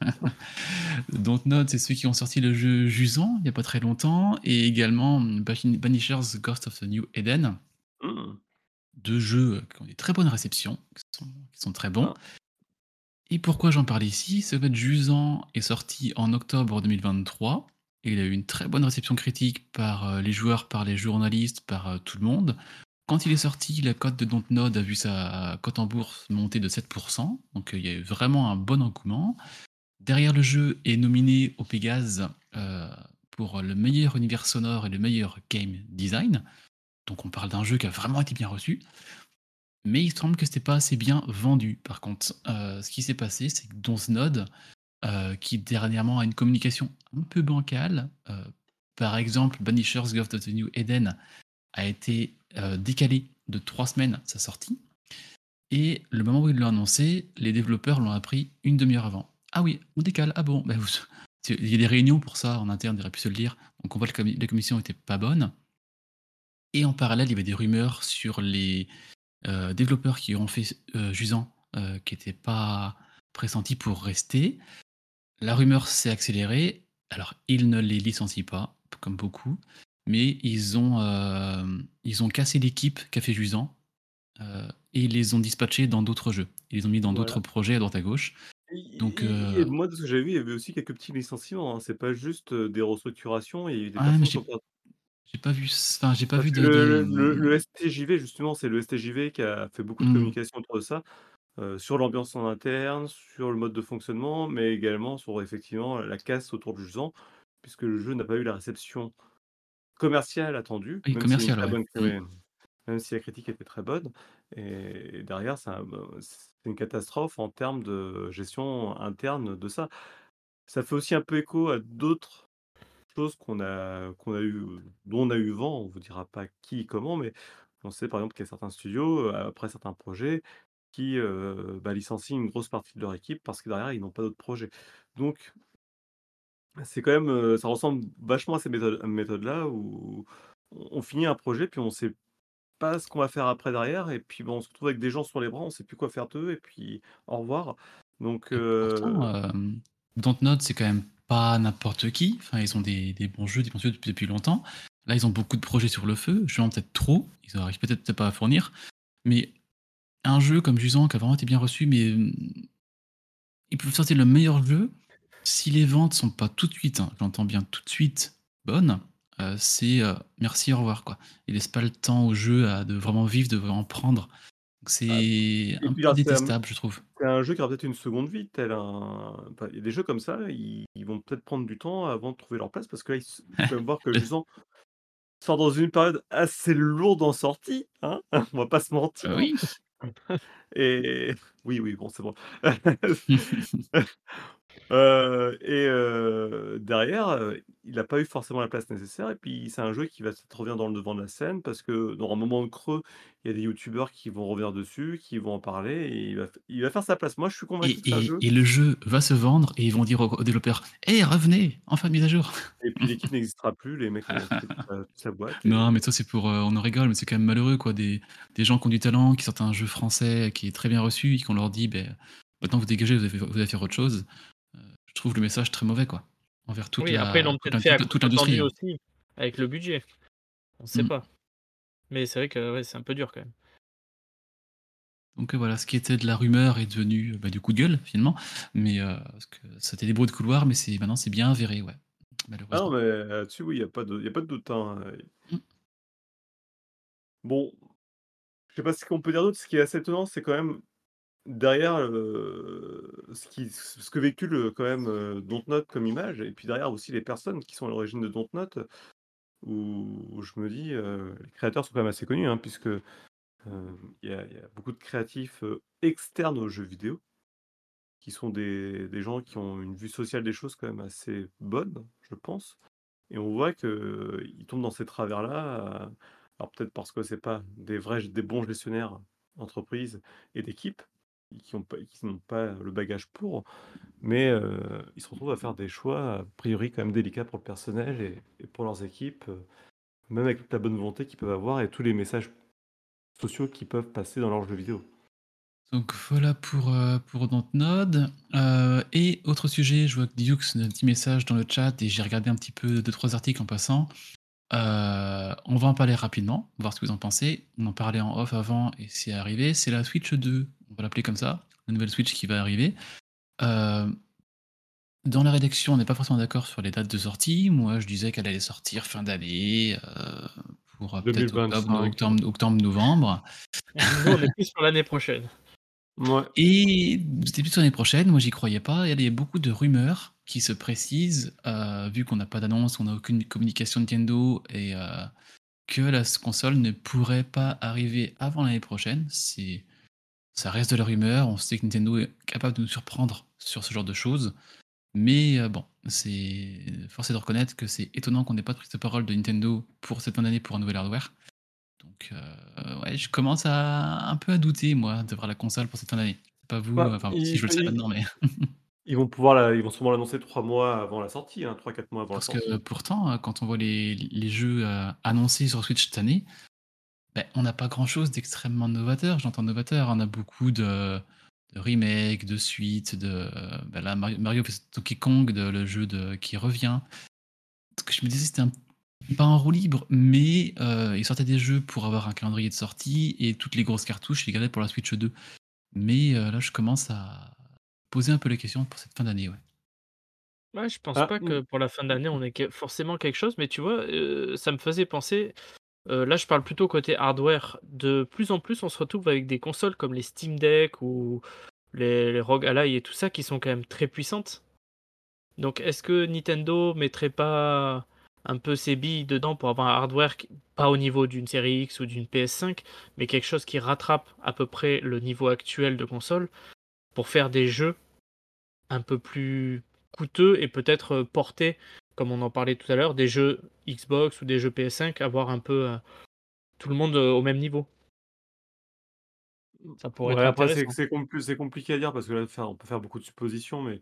Dontnod, c'est ceux qui ont sorti le jeu Jusant, il y a pas très longtemps et également, mmh, Banishers Ghost of the New Eden. Mmh. 2 jeux qui ont des très bonnes réceptions, qui sont qui sont très bons. Ah. Et pourquoi j'en parle ici? C'est fait Jusant est sorti en octobre 2023 et il a eu une très bonne réception critique par, heu, les joueurs, par les journalistes, par, heu, tout le monde. Quand il est sorti, la cote de Dontnod a vu sa cote en bourse monter de 7% donc il y a eu vraiment un bon engouement. Derrière le jeu est nominé au Pégase, pour le meilleur univers sonore et le meilleur game design. Donc on parle d'un jeu qui a vraiment été bien reçu. Mais il semble que c'était pas assez bien vendu. Par contre, heu, ce qui s'est passé, c'est que Dontnod, heu, qui dernièrement a une communication un peu bancale, heu, par exemple, Banishers Ghost of the New Eden a été, heu, décalé de 3 semaines sa sortie et le moment où ils l'ont annoncé, les développeurs l'ont appris une demi heure avant. «Ah oui, on décale, ah bon?» vous il y a des réunions pour ça en interne, il aurait pu se le dire. Donc on voit que la commu la communication était pas bonne. Et en parallèle, il y avait des rumeurs sur les, heu, développeurs qui ont fait heu, Jusant, heu, qui étaient pas pressentis pour rester. La rumeur s'est accélérée. Alors, ils ne les licencient pas, comme beaucoup, mais ils ont, hem, ils ont cassé l'équipe fait Jusant, et ils les ont dispatchés dans d'autres jeux. Ils les ont mis dans d'autres projets à droite à gauche. Donc, moi, de ce que j'avais vu, il y avait aussi quelques petits licenciements, hein. C'est pas juste, des restructurations, il y a eu des Ah, mais personnes qui j'ai ont per j'ai pas vu enfin, j'ai pas parce vu que de de, le STJV justement, c'est le STJV qui a fait beaucoup de Mmh. communication autour de ça, heu, sur l'ambiance en interne, sur le mode de fonctionnement, mais également sur effectivement la casse autour de Jusant, puisque le jeu n'a pas eu la réception commerciale attendue, Oui, même s'il y a une commercial, très ouais. bonne Mmh. même si la critique était très bonne et derrière c'est une catastrophe en termes de gestion interne de ça. Ça fait aussi un peu écho à d'autres choses qu'on a qu'on a eu, dont on a eu vent, on vous dira pas qui, comment, mais on sait par exemple qu'il y a certains studios, après certains projets qui, bah, licencient une grosse partie de leur équipe parce que derrière ils n'ont pas d'autres projets. Donc c'est quand même, ça ressemble vachement à ces méthodes méthodes-là où on finit un projet puis on sait pas ce qu'on va faire après derrière et puis, bon, on se retrouve avec des gens sur les bras, on sait plus quoi faire d'eux et puis au revoir. Donc Et pourtant, Dontnod, c'est quand même pas n'importe qui. Enfin, ils ont des des bons jeux, des bons jeux depuis depuis longtemps. Là, ils ont beaucoup de projets sur le feu, justement peut-être trop, ils arrivent peut-être pas à fournir. Mais un jeu comme Jusant qui a vraiment été bien reçu, mais, mmh, ils peuvent sortir le meilleur jeu, si les ventes sont pas tout de suite, hein, j'entends bien tout de suite, bonnes, heu, c'est, heu, merci, au revoir, quoi. Ils laissent pas le temps au jeu à de vraiment vivre, de vraiment prendre. Ah c'est et un peu détestable, je trouve. C'est un jeu qui aura peut-être une seconde vie, tel un enfin, il y a des jeux comme ça, ils ils vont peut-être prendre du temps avant de trouver leur place parce que là, il s faut quand même voir que Jusant sort dans une période assez lourde en sortie, hein, on va pas se mentir. Oui. Et oui, oui, bon, c'est bon. Heu et heu, derrière, heu, il a pas eu forcément la place nécessaire et puis c'est un jeu qui va peut-être revenir dans le devant de la scène parce que dans un moment de creux, il y a des youtubeurs qui vont revenir dessus, qui vont en parler et il va f il va faire sa place. Moi, je suis convaincu Et que c'est un et jeu et le jeu va se vendre et ils vont dire aux développeurs: «Eh revenez, en fin de mise à jour». et puis l'équipe n'existera plus, les mecs, toute la boîte Non, mais ça c'est pour, on en rigole, mais c'est quand même malheureux quoi, des des gens qui ont du talent, qui sortent un jeu français qui est très bien reçu et qu'on leur dit: «Beh, maintenant vous dégagez, vous allez f vous allez faire autre chose». Trouve le message très mauvais quoi, envers toute Oui, après la l'ont peut-être fait toute toute l'industrie, aussi, avec le budget. On sait Mmh. pas. Mais c'est vrai que, ouais, c'est un peu dur quand même. Donc heu, voilà, ce qui était de la rumeur est devenu, bah, du coup de gueule finalement, mais heu, parce que c'était des bruits de couloir, mais c'est maintenant c'est bien avéré, ouais, Ah non, mais là-dessus, oui, il y a pas de il y a pas de doute, hein, Mmh. Bon, je sais pas ce qu'on peut dire d'autre. Ce qui est assez étonnant, c'est quand même derrière, heu, ce qui ce que véhicule, heu, quand même, Dontnod comme image et puis derrière aussi les personnes qui sont à l'origine de Dontnod, où je me dis, heu, les créateurs sont quand même assez connus, hein, puisque, il y a beaucoup de créatifs, externes aux jeux vidéo qui sont des des gens qui ont une vue sociale des choses quand même assez bonne, je pense. Et on voit qu'ils tombent dans ces travers-là, alors peut-être parce que c'est pas des vrais des bons gestionnaires d'entreprise et d'équipe, et qui n'ont pas le bagage pour, mais ils se retrouvent à faire des choix, a priori quand même délicats pour le personnel et pour leurs équipes, même avec toute la bonne volonté qu'ils peuvent avoir et tous les messages sociaux qui peuvent passer dans leurs jeux vidéo. Donc voilà pour, heu, pour et autre sujet, je vois que Dioux a un petit message dans le chat et j'ai regardé un petit peu 2-3 articles en passant. On va en parler rapidement, voir ce que vous en pensez. On en parlait en off avant et c'est arrivé, c'est la Switch 2, on va l'appeler comme ça, la nouvelle Switch qui va arriver. Heu dans la rédaction, on n'est pas forcément d'accord sur les dates de sortie. Moi, je disais qu'elle allait sortir fin d'année, heu, pour, heu, peut-être octobre, no 2025, heu octobre octobre, novembre. Nous, on est plus sur l'année prochaine. Et c'était plus sur l'année prochaine, moi j'y croyais pas. Il y a beaucoup de rumeurs qui se précisent, vu qu'on n'a pas d'annonce, on n'a aucune communication Nintendo et que la console ne pourrait pas arriver avant l'année prochaine. C'est ça reste de la rumeur, on sait que Nintendo est capable de nous surprendre sur ce genre de choses, mais heu, bon, c'est force est de reconnaître que c'est étonnant qu'on n'ait pas de prise de parole de Nintendo pour cette fin d'année pour un nouvel hardware. Donc heu, ouais, je commence à un peu à douter moi, d'avoir la console pour cette fin d'année. C'est pas vous, Bah, enfin si je le sais maintenant, mais ils vont pouvoir la ils vont sûrement l'annoncer 3 mois avant la sortie, hein, 3-4 mois avant la Parce que sortie. pourtant, heu, quand on voit les les jeux, annoncés sur Switch cette année, beh, on n'a pas grand chose d'extrêmement novateur. J'entends novateur, on a beaucoup de de remakes, de suites, de bah, là Mario Mario Donkey Kong, de le jeu de qui revient. Donc je me disais c'était un pas en roue libre, mais heu, ils sortaient des jeux pour avoir un calendrier de sortie et toutes les grosses cartouches, ils les gardaient pour la Switch 2. Mais heu, là je commence à poser un peu les questions pour cette fin d'année, ouais. Ouais, je pense Ah, pas que pour la fin d'année, on ait que forcément quelque chose, mais tu vois, heu, ça me faisait penser, heu, là je parle plutôt côté hardware, de plus en plus on se retrouve avec des consoles comme les Steam Deck ou les les ROG Ally et tout ça qui sont quand même très puissantes. Donc est-ce que Nintendo mettrait pas un peu ses billes dedans pour avoir un hardware pas au niveau d'une série X ou d'une PS5, mais quelque chose qui rattrape à peu près le niveau actuel de console, pour faire des jeux un peu plus coûteux et peut-être, porter, comme on en parlait tout à l'heure, des jeux Xbox ou des jeux PS5, avoir un peu, heu, tout le monde, heu, au même niveau? Ça pourrait ouais, être après c'est compliqué à dire parce que là, on peut faire beaucoup de suppositions, mais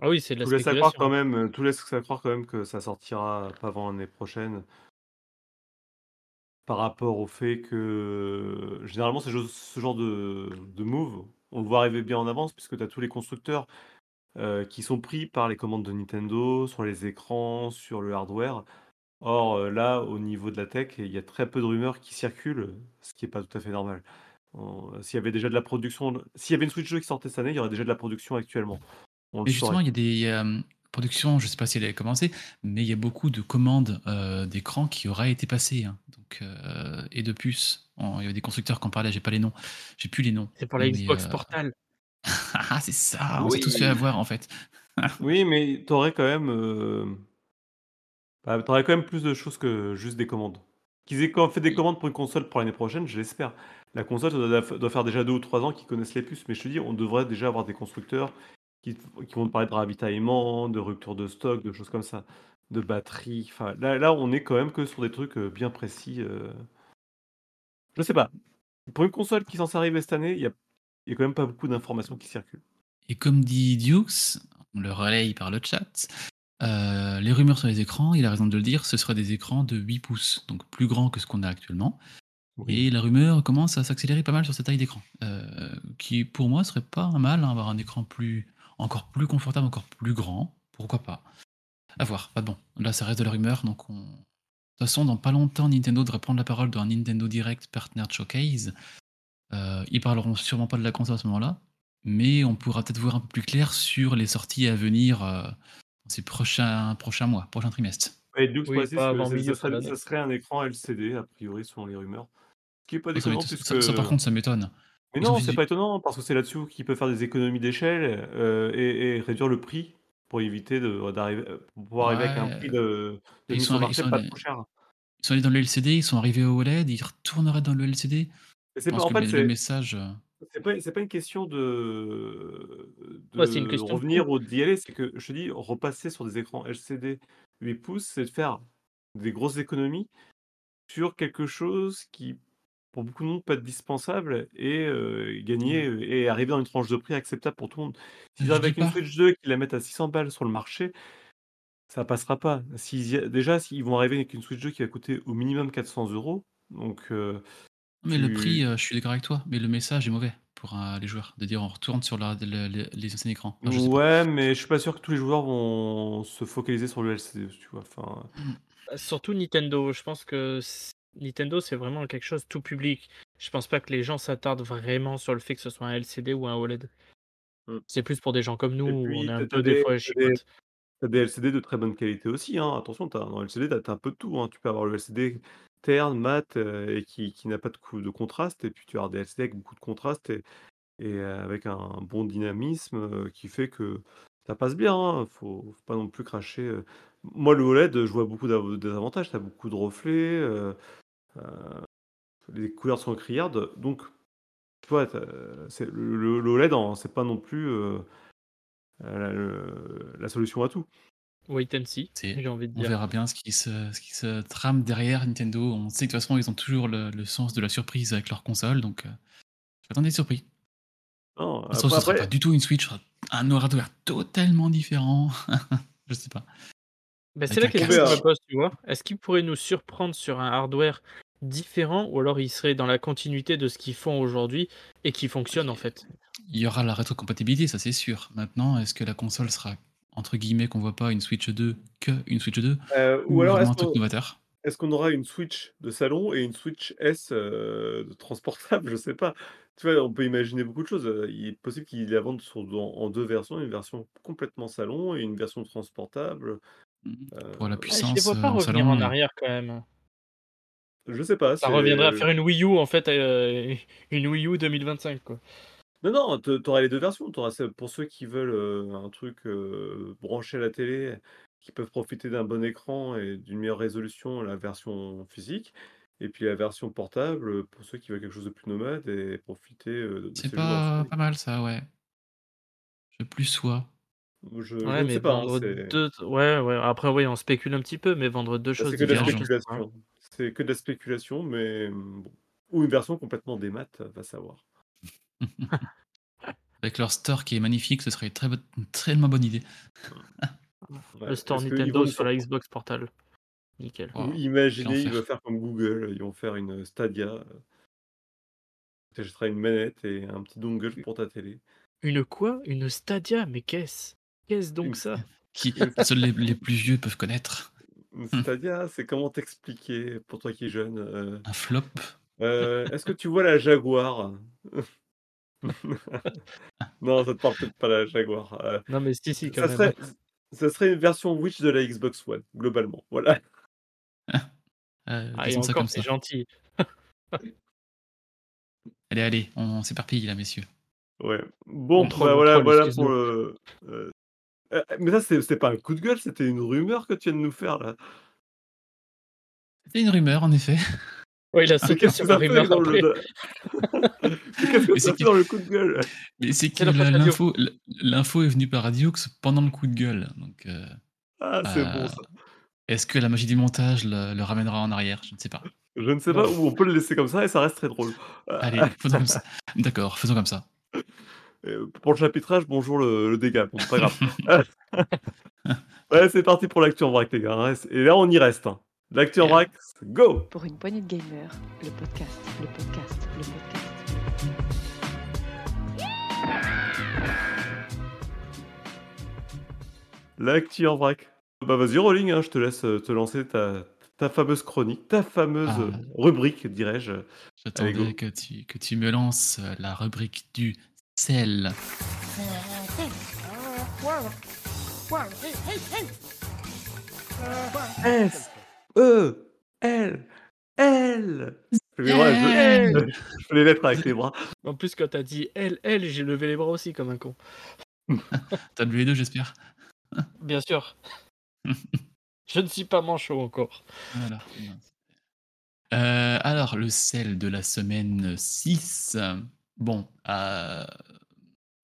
Ah oui, c'est de la tout laisse à croire quand même, heu, tout laisse à croire quand même que ça sortira pas avant l'année prochaine. Par rapport au fait que, généralement, ce genre de de move, on le voit arriver bien en avance puisque tu as tous les constructeurs, heu, qui sont pris par les commandes de Nintendo, sur les écrans, sur le hardware. Or, heu, là, au niveau de la tech, il y a très peu de rumeurs qui circulent, ce qui est pas tout à fait normal. On s'il y avait déjà de la production s'il y avait une Switch 2 qui sortait cette année, il y aurait déjà de la production actuellement. On le justement, il y a des, hem, productions, je sais pas si elle avait commencé, mais il y a beaucoup de commandes, heu, d'écrans qui auraient été passées, hein, donc et de puces. Il y avait des constructeurs qui en parlaient, j'ai pas les noms, j'ai plus les noms, C'est pour la Xbox Portal. C'est ça! On s'est tous fait Oui! avoir, en fait. Oui, mais tu aurais quand même, hem bah, tu aurais quand même plus de choses que juste des commandes. qu'ils aient quand fait des commandes pour une console pour l'année prochaine, je l'espère. La console, ça doit, doit faire déjà deux ou trois ans qu'ils connaissent les puces, mais je te dis, on devrait déjà avoir des constructeurs qui, qui vont te parler de ravitaillement, de rupture de stock, de choses comme ça, de batterie. Enfin, là, là, on est quand même que sur des trucs euh, bien précis. euh. Je sais pas. Pour une console qui est censée arriver cette année, il y a, il y a quand même pas beaucoup d'informations qui circulent. Et comme dit Dukes, on le relaye par le chat, euh, les rumeurs sur les écrans, il a raison de le dire, ce seraient des écrans de 8 pouces, donc plus grands que ce qu'on a actuellement. Et la rumeur commence à s'accélérer pas mal sur cette taille d'écran, euh, qui pour moi serait pas un mal, hein, avoir un écran plus, encore plus confortable, encore plus grand, pourquoi pas? À voir, pas bon. Là, ça reste de la rumeur, donc on... De toute façon, dans pas longtemps, Nintendo devrait prendre la parole dans un Nintendo Direct Partner Showcase. Euh, ils parleront sûrement pas de la console à ce moment-là, mais on pourra peut-être voir un peu plus clair sur les sorties à venir euh, dans ces prochains, prochains mois, prochains trimestres. Et Oui, précise que ça- serait, l'année. ça serait un écran LCD, a priori, selon les rumeurs. Ce qui est pas Ça, déconnant, m'étonne- puisque... ça- ça, par contre, ça m'étonne. Mais Ils non, dit- c'est pas étonnant, parce que c'est là-dessus qu'ils peuvent faire des économies d'échelle euh, et, et réduire le prix pour éviter de, d'arriver, euh, pour pouvoir arriver avec un prix de, de Ils sont allés- marché ils sont pas allés- trop cher. Ils sont allés dans le LCD, ils sont arrivés au OLED, ils retourneraient dans le LCD. Je c'est pas, pense en que fait, le, le c'est, message. euh, c'est pas, c'est pas une question de, de Ouais, c'est une question de revenir au d'y aller, c'est que je te dis, repasser sur des écrans LCD 8 pouces, c'est de faire des grosses économies sur quelque chose qui, pour beaucoup de monde, peut être dispensable et euh, gagner euh, et arriver dans une tranche de prix acceptable pour tout le monde. S'ils Je arrivent dis avec une pas. Switch 2 qui la mettent à 600 balles sur le marché, ça passera pas. S'ils y a- déjà, s'ils vont arriver avec une Switch 2 qui va coûter au minimum 400 euros, donc Mais le prix, euh, je suis d'accord avec toi, mais le message est mauvais pour euh, les joueurs, de dire on retourne sur la- les anciens écrans. Enfin, je sais pas. ouais, mais je suis pas sûr que tous les joueurs vont se focaliser sur le LCD, tu vois. Enfin, Bah, Surtout Nintendo. Je pense que Nintendo, c'est vraiment quelque chose tout public. Je pense pas que les gens s'attardent vraiment sur le fait que ce soit un LCD ou un OLED. Mm. C'est plus pour des gens comme nous, Et où puis, on est un peu des des- fois t'as des- chipotes. T'as des LCD de très bonne qualité aussi, hein. Attention, t'as, dans le LCD, t'as, t'as un peu de tout. hein. Tu peux avoir le LCD terne, mat, euh, et qui, qui n'a pas de, de contraste, et puis tu as des LCD avec beaucoup de contraste et, et euh, avec un bon dynamisme euh, qui fait que ça passe bien. Hein. Faut, faut pas non plus cracher. Moi, le OLED, je vois beaucoup d'av- d'avantages. T'as beaucoup de reflets, les couleurs sont criardes, donc tu vois, c'est, le, le- le OLED, hein, c'est pas non plus la solution à tout. Wait and see, C'est- j'ai envie de On verra bien ce qui, se, ce qui se trame derrière Nintendo. On sait que de toute façon, ils ont toujours le, le sens de la surprise avec leur console, donc euh, j'attendais surpris. Non, Ça, ce après, sera pas du tout une Switch, ce sera un hardware totalement différent. je sais pas. Bah, c'est Avec la un question que je casque. me pose, tu vois. Est-ce qu'il pourrait nous surprendre sur un hardware différent ou alors il serait dans la continuité de ce qu'ils font aujourd'hui et qui fonctionne en fait? Il y aura la rétrocompatibilité, ça c'est sûr. Maintenant, est-ce que la console sera, entre guillemets, qu'on voit pas une Switch 2 que une Switch 2 Euh, ou, ou alors, vraiment est-ce un truc qu'on novateur est-ce qu'on aura une Switch de salon et une Switch S euh, de transportable? Je sais pas. Tu vois, on peut imaginer beaucoup de choses. Euh, Il est possible qu'ils la vendent sur- en, en deux versions, une version complètement salon et une version transportable. Euh, Pour la Ah, Je puissance les vois pas euh, en revenir salon. en arrière quand même. je sais pas. Ça reviendrait à faire une Wii U en fait, euh, une Wii U 2025 quoi. Non, non, t- t'auras les deux versions. T'auras celle- pour ceux qui veulent euh, un truc euh, branché à la télé, qui peuvent profiter d'un bon écran et d'une meilleure résolution, la version physique. Et puis la version portable pour ceux qui veulent quelque chose de plus nomade et profiter euh, de C'est ces jeux pas, pas mal ça, ouais. Je plus sois. Je, je Ouais, ne mais sais pas. hein, vendre c'est deux. Ouais, ouais. Après, oui, on spécule un petit peu, mais vendre deux bah, choses c'est que de la divergentes, spéculation. C'est que de la spéculation, mais hum, bon. Ou une version complètement démat, va savoir. Avec leur store qui est magnifique, ce serait une très, bonne- une tellement bonne idée. Le store Nintendo sur la Xbox Portal. Nickel. Wow, imaginez, ils vont faire comme Google, ils vont faire une Stadia. Tu achèteras une manette et un petit dongle pour ta télé. Une quoi? Une Stadia? Mais qu'est-ce? Qu'est-ce donc Une, ça? Qui seuls les, les plus vieux peuvent connaître. une Stadia, c'est comment t'expliquer pour toi qui es jeune euh, Un flop. euh, Est-ce que tu vois la Jaguar? Non, ça te parle peut-être pas la Jaguar. euh, Non, mais si, si, quand ça même. serait, ça serait une version Witch de la Xbox One, globalement. Voilà. Euh, Ah, et encore, c'est gentil. Allez, allez, on s'éparpille là, messieurs. Ouais. Bon, troll, bah voilà, troll, voilà pour le. euh, mais ça, c'est- c'était pas un coup de gueule, c'était une rumeur que tu viens de nous faire là. C'est une rumeur, en effet. Oui, il a Mais sauté qu'est-ce sur que la ça fait rumeur dans le... Qu'est-ce que c'est dans le coup de gueule Mais c'est que C'est la la- l'info, l'info est venue par Radioux pendant le coup de gueule. Donc, euh, Ah, c'est euh, bon ça. est-ce que la magie du montage le, le ramènera en arrière? Je ne sais pas. Je ne sais pas où on peut le laisser comme ça et ça reste très drôle. Euh, Allez, faisons comme ça. D'accord, faisons comme ça. pour le chapitrage, bonjour le, le dégât. Bon, c'est pas grave. ouais, c'est parti pour l'actu en vrac, les gars. hein. Et là, on y reste. hein. Yeah. vrac, go Pour une poignée de gamers, le podcast, le podcast, le podcast. L'actu en vrac. Bah vas-y, Rolling, hein, je te laisse euh, te lancer ta, ta fameuse chronique, ta fameuse Ah. rubrique, dirais-je. J'attendais go. que tu, que tu me lances la rubrique du sel. S E L L. Je les bras, je- je fais les lettres avec les bras. En plus, quand t'as dit elle, elle, j'ai levé les bras aussi comme un con. T'as levé les deux, j'espère. Bien sûr. Je ne suis pas manchot encore. Voilà. Euh, alors, le sel de la semaine 6. Bon, euh,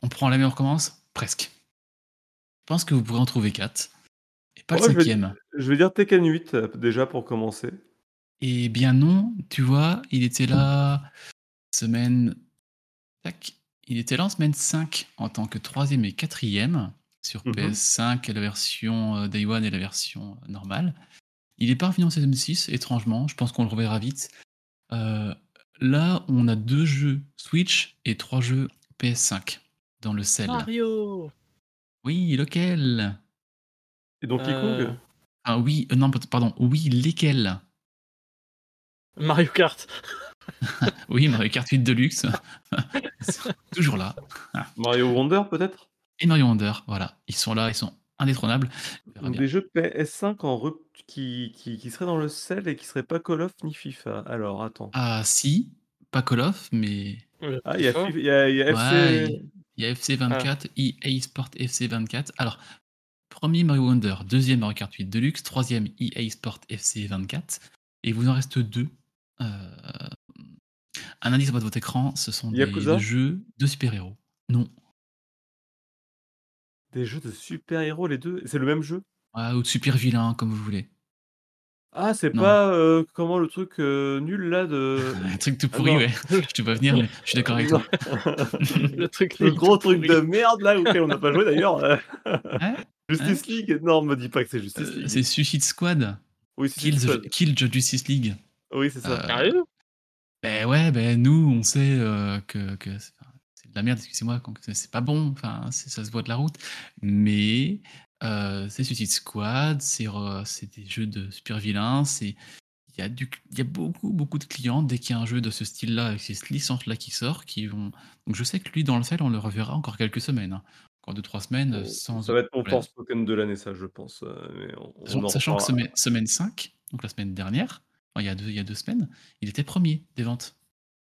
on prend la même, on recommence Presque. Je pense que vous pourrez en trouver 4. Et pas Ouais, le je vais- cinquième. Je vais dire Tekken 8 euh, déjà pour commencer. Eh bien non, tu vois, il était là semaine... Tac. Il était là en semaine 5 en tant que troisième et quatrième sur Mhm. PS5 et la version euh, Day One et la version euh, normale. Il est pas revenu en saison 6, étrangement. Je pense qu'on le reverra vite. Euh, là, on a deux jeux Switch et trois jeux PS5 dans le sel. Mario Oui, lequel? Et Donkey Euh, Kong Ah oui, euh, non, pardon, oui, lesquels? Mario Kart. Oui, Mario Kart 8 Deluxe. Toujours là. Mario Wonder peut-être? Et Mario Wonder, voilà. Ils sont là, ils sont indétrônables. Bien. Des jeux PS5 en rup- qui, qui, qui seraient dans le sel et qui seraient pas Call of ni FIFA. Alors attends. Ah si, pas Call of, mais Ah, il y a, FC. il y a FC 24, EA Sport FC 24. Alors, premier Mario Wonder, deuxième Mario Kart 8 Deluxe, troisième EA Sport FC 24. Et vous en reste deux. Euh, Un indice en bas de votre écran, ce sont des, Yakuza des jeux de super-héros. Non. Des jeux de super-héros les deux? C'est le même jeu? Ah, ou de super-vilains, comme vous voulez. Ah, c'est pas euh, comment le truc euh, nul là de. Un truc tout Ah pourri, ouais. Je te vois venir, mais je suis d'accord avec toi. Le truc Le gros truc pourri. de merde là auquel on n'a pas joué d'ailleurs. Justice League? Non, me dis pas que c'est Justice Euh, League. C'est Suicide Squad. Oui, c'est Kill, Suicide the- Kill the Justice League. Squad. Oui, c'est ça. Euh, Sérieux? Ben ouais, ben nous, on sait euh, que, que c'est de la merde, excusez-moi, c'est pas bon, enfin, ça se voit de la route. Mais euh, c'est Suicide Squad, c'est des jeux de super vilains, c'est. Il y, a du, il y a beaucoup, beaucoup de clients, dès qu'il y a un jeu de ce style-là, avec cette licence-là qui sort, qui vont. Donc je sais que lui, dans le sel, on le reverra encore quelques semaines. hein. Encore deux, trois semaines, euh, sans. ça va être mon force Pokémon de l'année, ça, je pense. euh, mais on- on Sachant, que semaine, semaine 5, donc la semaine dernière, enfin, il, y a deux, il y a deux semaines, il était premier des ventes.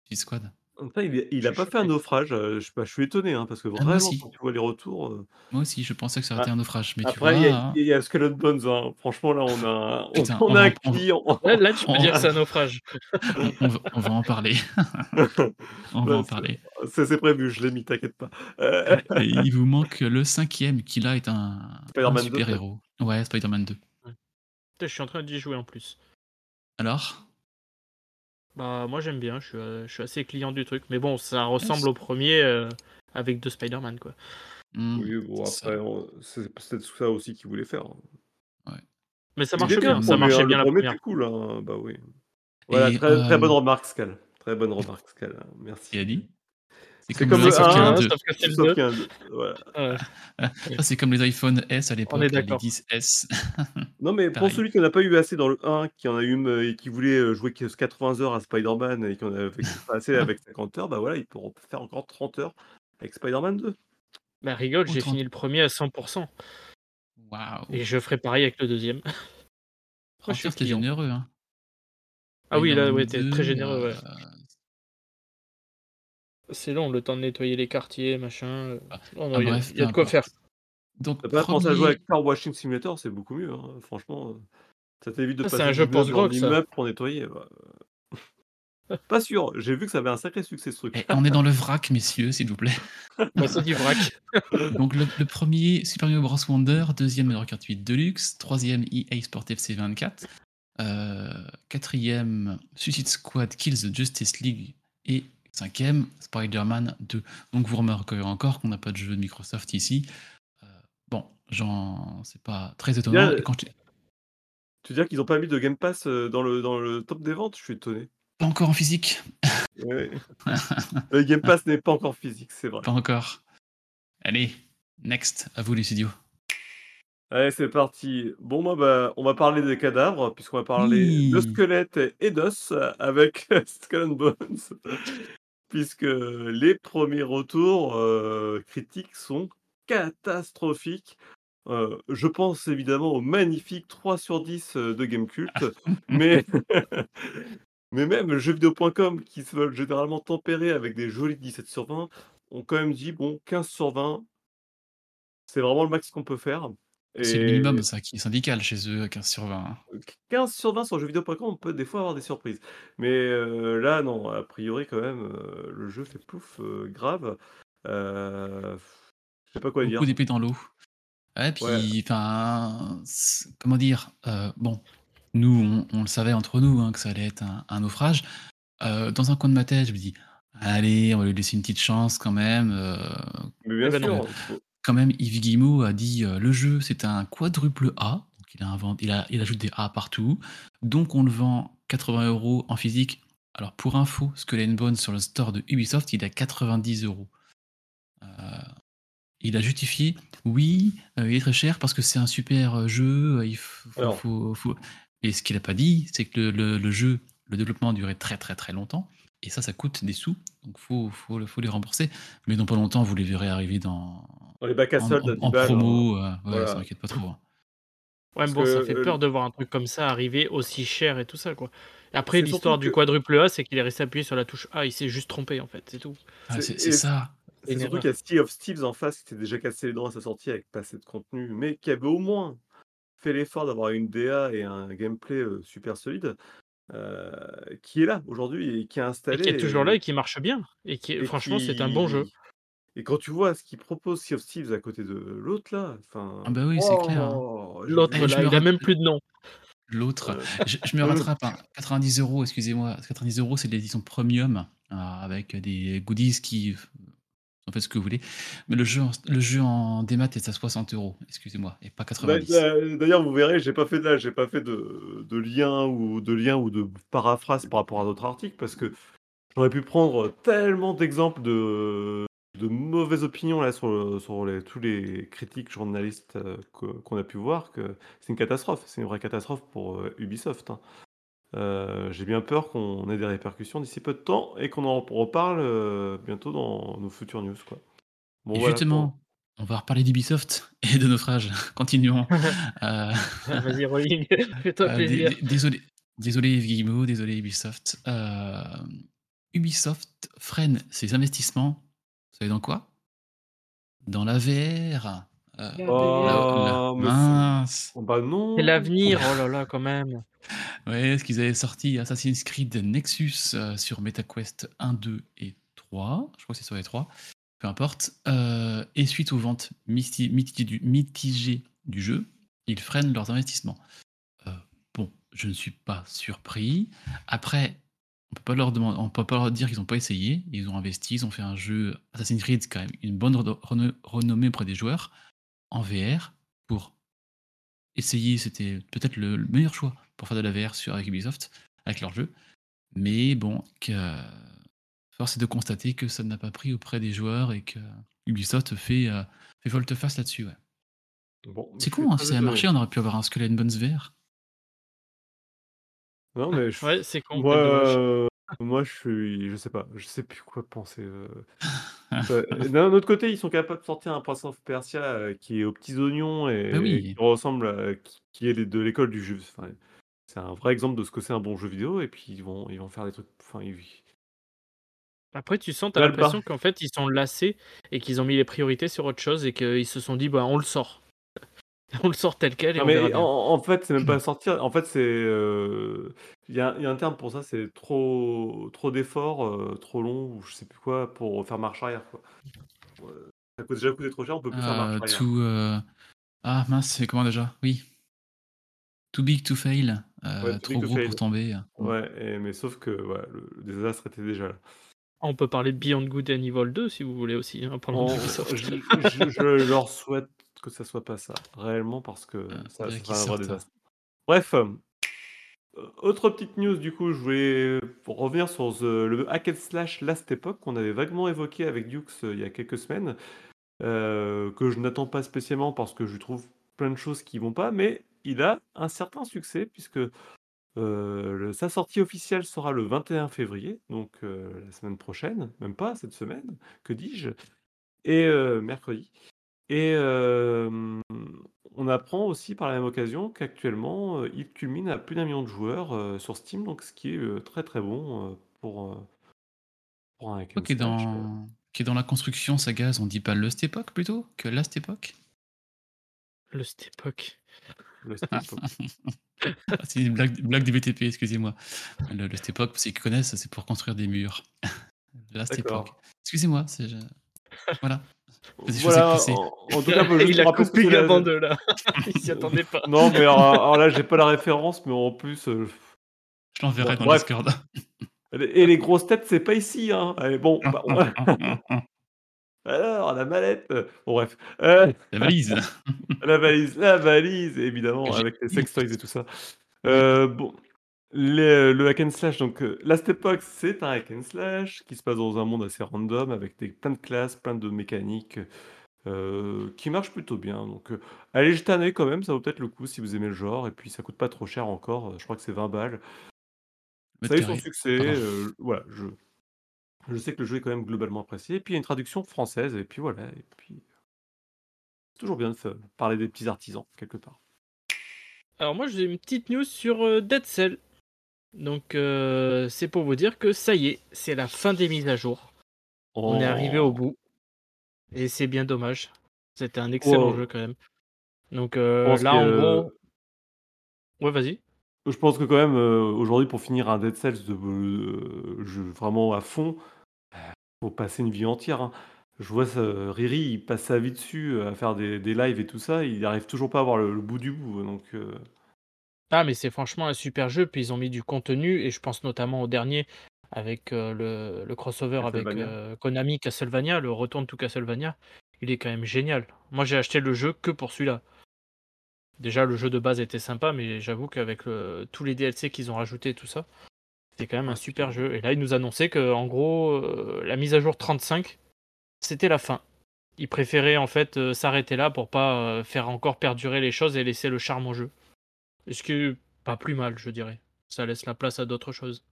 Suicide Squad. Il, il a Je pas fait un naufrage. euh, Je, sais pas, je suis étonné, hein, parce que moi vraiment, aussi. quand tu vois les retours. euh, Moi aussi, je pensais que ça aurait Ah, été un naufrage, mais tu Après, vois, il y, a- hein, il y a Skull and Bones. hein. Franchement, là, on a, on, Putain, on on a va- un on va- client. Là, là, tu peux On- dire que c'est un naufrage. on, va, on va en parler. on va Bah, en parler. C'est c'est prévu, je l'ai mis, t'inquiète pas. Euh, Et il vous manque le cinquième, qui là est un, Spider-Man un 2, super-héros. Ouais, Spider-Man 2. Putain, Je suis en train d'y jouer en plus. Alors? Bah, moi j'aime bien, je suis, euh, je suis assez client du truc. Mais bon, ça ressemble au premier euh, avec deux Spider-Man quoi. Hmm, Oui, bon, après, on- c'est peut-être ça aussi qu'il voulait faire. Mais ça marche bien, ça marchait hein, bien le la premier, première. c'est cool, hein, bah oui. Voilà, Et, très, très euh, bonne remarque, Scal. Très bonne remarque, Scal. hein, Merci. C'est comme, comme les le sauf qu'il y en a 1, deux. sauf que c'est le Sauf 2. qu'il y a un deux, voilà. Ouais. Ça, c'est comme les iPhone S à l'époque, les d'accord. 10S. Non, mais pour Pareil. celui qui n'en a pas eu assez dans le 1, qui en a eu euh, et qui voulait euh, jouer que 80 heures à Spider-Man et qui en avait pas assez avec 50 heures, bah voilà, il peut faire encore 30 heures avec Spider-Man 2. Bah, rigole, j'ai fini le premier à 100%. Waouh Et je ferai pareil avec le deuxième. Moi, je suis Franchement, c'était client. généreux. Hein. Ah oui, là, ouais, t'es 2, très généreux, ouais. C'est long, le temps de nettoyer les quartiers, machin. Ah, Non, non, ah, il y a- bref, il y a peu de quoi faire. Donc, T'as pas pensé à jouer premier- avec Car Washing Simulator, c'est beaucoup mieux, hein, franchement. euh. Ça t'évite de Ah, passer un jeu ça. immeuble pour nettoyer. bah, euh, Pas sûr, j'ai vu que ça avait un sacré succès ce truc. Et on est dans le vrac, messieurs, s'il vous plaît. Bah, c'est du vrac. Donc le, le premier, Super Mario Bros. Wonder, deuxième Mario Kart 8 Deluxe, troisième EA Sport FC 24, euh, quatrième Suicide Squad Kills the Justice League et cinquième Spider-Man 2. Donc vous remarquerez encore qu'on n'a pas de jeu de Microsoft ici. Euh, bon, j'en, c'est pas très étonnant. Et quand Tu veux dire qu'ils ont pas mis de Game Pass euh, dans le, dans le top des ventes? Je suis étonné. Pas encore en physique, Ouais. le Game Pass n'est pas encore physique, c'est vrai. pas encore. Allez, next, à vous les studios. Allez, c'est parti. Bon, moi, bah, on va parler des cadavres, puisqu'on va parler de squelettes et d'os avec Skull and Bones. Puisque les premiers retours euh, critiques sont catastrophiques. Euh, je pense évidemment au magnifique 3 sur 10 de Gamecult, mais, mais même jeuxvideo.com, qui se veulent généralement tempérer avec des jolis 17 sur 20, ont quand même dit bon, 15 sur 20, c'est vraiment le max qu'on peut faire. C'est le minimum, ça, qui est syndical chez eux, 15 sur 20. hein. 15 sur 20 sur jeuxvideo.com, on peut des fois avoir des surprises. Mais euh, là, non, a priori, quand même, euh, le jeu fait pouf, euh, grave. Euh, je sais pas quoi dire. Beaucoup d'épées dans l'eau. Ouais, puis, enfin, comment dire euh, Bon, nous, on, on le savait entre nous hein, que ça allait être un, un naufrage. Euh, dans un coin de ma tête, je me dis, allez, on va lui laisser une petite chance quand même. euh, Mais bien sûr, quand même, Yves Guillemot a dit euh, le jeu, c'est un quadruple A. Donc il, a inventé, il, a, il ajoute des A partout. Donc on le vend 80 euros en physique. Alors pour info, Skull and Bones sur le store de Ubisoft, il est à 90 euros. Euh, il a justifié, oui, euh, il est très cher parce que c'est un super jeu. Il faut, faut- Alors. faut- faut- Et ce qu'il n'a pas dit, c'est que le, le- le jeu, le développement a duré très très très longtemps. Et ça, ça coûte des sous. Donc il faut, faut, faut les rembourser. Mais dans pas longtemps, vous les verrez arriver dans, dans les bacs à soldes en- 10 en balles, promo, euh, ouais, Voilà. ça m'inquiète pas trop. hein. Ouais, mais bon, ça fait euh, peur de voir un truc comme ça arriver aussi cher et tout ça, quoi. Et après, l'histoire du que- quadruple A, c'est qu'il est resté appuyé sur la touche A, il s'est juste trompé, en fait, c'est tout. Ah, C'est- et- ça. C'est surtout qu'il y a Sea of Thieves en face qui s'est déjà cassé les dents à sa sortie avec pas assez de contenu, mais qui avait au moins fait l'effort d'avoir une DA et un gameplay euh, super solide, qui est là aujourd'hui et qui a Et installé. qui est toujours là et qui marche bien. Et qui, et franchement, c'est un bon jeu. Et quand tu vois ce qu'il propose Sea of Thieves à côté de l'autre là, enfin. Ah bah oui, c'est clair, hein. oh, L'autre, Eh, il a rappelle- même plus de nom. L'autre, Euh, je, je me euh, rattrape. hein. 90 euros, excusez-moi. 90 euros, c'est l'édition premium euh, avec des goodies qui. En fait, ce que vous voulez. Mais le jeu en, le jeu en démat est à 60 euros, excusez-moi, et pas 90. D'a- D'ailleurs, vous verrez, j'ai pas fait de là, j'ai pas fait de, de lien ou de lien ou de paraphrase par rapport à d'autres articles parce que j'aurais pu prendre tellement d'exemples de, de mauvaises opinions là sur, le- sur les, tous les critiques journalistes euh, qu'on a pu voir que c'est une catastrophe, c'est une vraie catastrophe pour euh, Ubisoft. hein. Euh, j'ai bien peur qu'on ait des répercussions d'ici peu de temps et qu'on en reparle euh, bientôt dans nos futures news quoi. Bon, et voilà, justement, on va reparler d'Ubisoft et de naufrage. Continuons. Euh, Vas-y, Rolling, fais-toi Euh, dé- plaisir. dé- désolé, désolé Yves Guillemot, désolé Ubisoft. Euh, Ubisoft freine ses investissements. Vous savez dans quoi? Dans la VR. Euh, Oh, la- la- mince. Oh, bah non. C'est l'avenir, oh là là, quand même. Ouais, ce qu'ils avaient sorti Assassin's Creed Nexus euh, sur MetaQuest 1, 2 et 3. Je crois que c'est sur les 3. Peu importe. Euh, et suite aux ventes mitigées du, mitigées du jeu, ils freinent leurs investissements. Euh, bon, je ne suis pas surpris. Après, on peut pas leur demander, on peut pas leur dire qu'ils n'ont pas essayé. Ils ont investi, ils ont fait un jeu Assassin's Creed, c'est quand même une bonne reno- reno- renommée auprès des joueurs en VR pour essayer. C'était peut-être le, le meilleur choix pour faire de la VR sur avec Ubisoft, avec leur jeu. Mais bon, que, force est de constater que ça n'a pas pris auprès des joueurs et que Ubisoft fait, euh, fait volte-face là-dessus. Ouais. Bon, C'est con, hein, si ça a marché, on aurait pu avoir un Skull and Bones VR. Non, mais je- Ouais, c'est con. moi, euh, moi, je suis, je sais pas, je sais plus quoi penser. euh. Euh, D'un autre côté, ils sont capables de sortir un Prince of Persia euh, qui est aux petits oignons et, Bah oui. et qui ressemble, à, qui, qui est de l'école du jeu. Enfin, c'est un vrai exemple de ce que c'est un bon jeu vidéo. Et puis ils vont, ils vont faire des trucs. Enfin, ils- Après, tu sens, t'as Là, le l'impression qu'en fait, ils sont lassés et qu'ils ont mis les priorités sur autre chose et qu'ils se sont dit, bah, on le sort. On le sort tel quel et Non, on verra mais bien. en, en fait, c'est même pas sortir. En fait, c'est. euh, Il y a, il y a un terme pour ça, c'est trop, trop d'efforts, euh, trop long, ou je sais plus quoi, pour faire marche arrière. Quoi. Ça coûte déjà coûté trop cher, on peut plus faire marche Euh, arrière. euh, Ah mince, c'est comment déjà? Oui. Too big to fail. euh, Ouais, too trop big to gros fail. pour tomber. Ouais, et- mais sauf que ouais, le, le désastre était déjà là. On peut parler de Beyond Good and Evil 2 si vous voulez aussi, hein, pendant On- Ubisoft. je, je- je leur souhaite que ça soit pas ça, réellement, parce que Euh, ça, ça serait un vrai désastre. Bref, autre petite news, du coup, je voulais revenir sur the- le hack and slash Last Epoch qu'on avait vaguement évoqué avec Dukes euh, il y a quelques semaines, euh, que je n'attends pas spécialement parce que je trouve plein de choses qui vont pas, mais il a un certain succès puisque euh, le- sa sortie officielle sera le 21 février, donc la semaine prochaine, même pas cette semaine, que dis-je, et mercredi. Et euh, on apprend aussi par la même occasion qu'actuellement, euh, il culmine à plus d'un million de joueurs euh, sur Steam, donc ce qui est euh, très très bon euh, pour, euh, pour un hack and Qui est dans... qui est dans la construction, sa gaz, on dit pas Last Epoch plutôt que Le. Le Steam Pop. Ah, C'est une blague, blague du BTP, excusez-moi. Le Last Epoch, pour ceux qui connaissent, c'est pour construire des murs. Epoch. Excusez-moi, c'est... Voilà. Voilà, en, en tout cas, Il a coupé la- Gabin de là. Il s'y attendait pas. Non, mais alors, alors là, j'ai pas la référence, mais en plus. euh, Je l'enverrai Bon, dans bref. Discord. Et les grosses têtes, c'est pas ici, hein. Allez, bon, bah, on- alors, la mallette. euh, Bon, bref. Euh, La valise. la valise, la valise, évidemment, avec les sextoys et tout ça. Euh, bon, les- le hack and slash, donc euh, Last Epoch, c'est un hack and slash qui se passe dans un monde assez random avec des, plein de classes, plein de mécaniques euh, qui marchent plutôt bien. Donc, euh, allez jeter un œil quand même, ça vaut peut-être le coup si vous aimez le genre. Et puis, ça coûte pas trop cher encore, je crois que c'est 20 balles. Ça a eu son succès. Euh, voilà, je, je sais que le jeu est quand même globalement apprécié. Et puis il y a une traduction française. Et puis voilà. Et puis c'est toujours bien de fa- parler des petits artisans quelque part. Alors moi j'ai une petite news sur euh, Dead Cell. Donc euh, c'est pour vous dire que ça y est, c'est la fin des mises à jour. On est arrivé au bout. Et c'est bien dommage. C'était un excellent jeu quand même. Donc euh, là en gros... Ouais vas-y. Je pense que quand même euh, aujourd'hui pour finir un Dead Cells de euh, jeu vraiment à fond, euh, faut passer une vie entière. hein. Je vois ça, Riri, il passe sa vie dessus à faire des, des lives et tout ça. Il arrive toujours pas à voir le, le bout du bout. Donc euh, Ah mais c'est franchement un super jeu. Puis ils ont mis du contenu. Et je pense notamment au dernier avec euh, le, le crossover avec euh, Konami Castlevania, le retour de tout Castlevania. Il est quand même génial. Moi j'ai acheté le jeu que pour celui-là. Déjà, le jeu de base était sympa, mais j'avoue qu'avec le- tous les DLC qu'ils ont rajoutés et tout ça, c'est quand même un super jeu. Et là, ils nous annonçaient que, en gros, euh, la mise à jour 35, c'était la fin. Ils préféraient en fait s'arrêter là pour pas faire encore perdurer les choses et laisser le charme au jeu. Ce qui est pas plus mal, je dirais. Ça laisse la place à d'autres choses.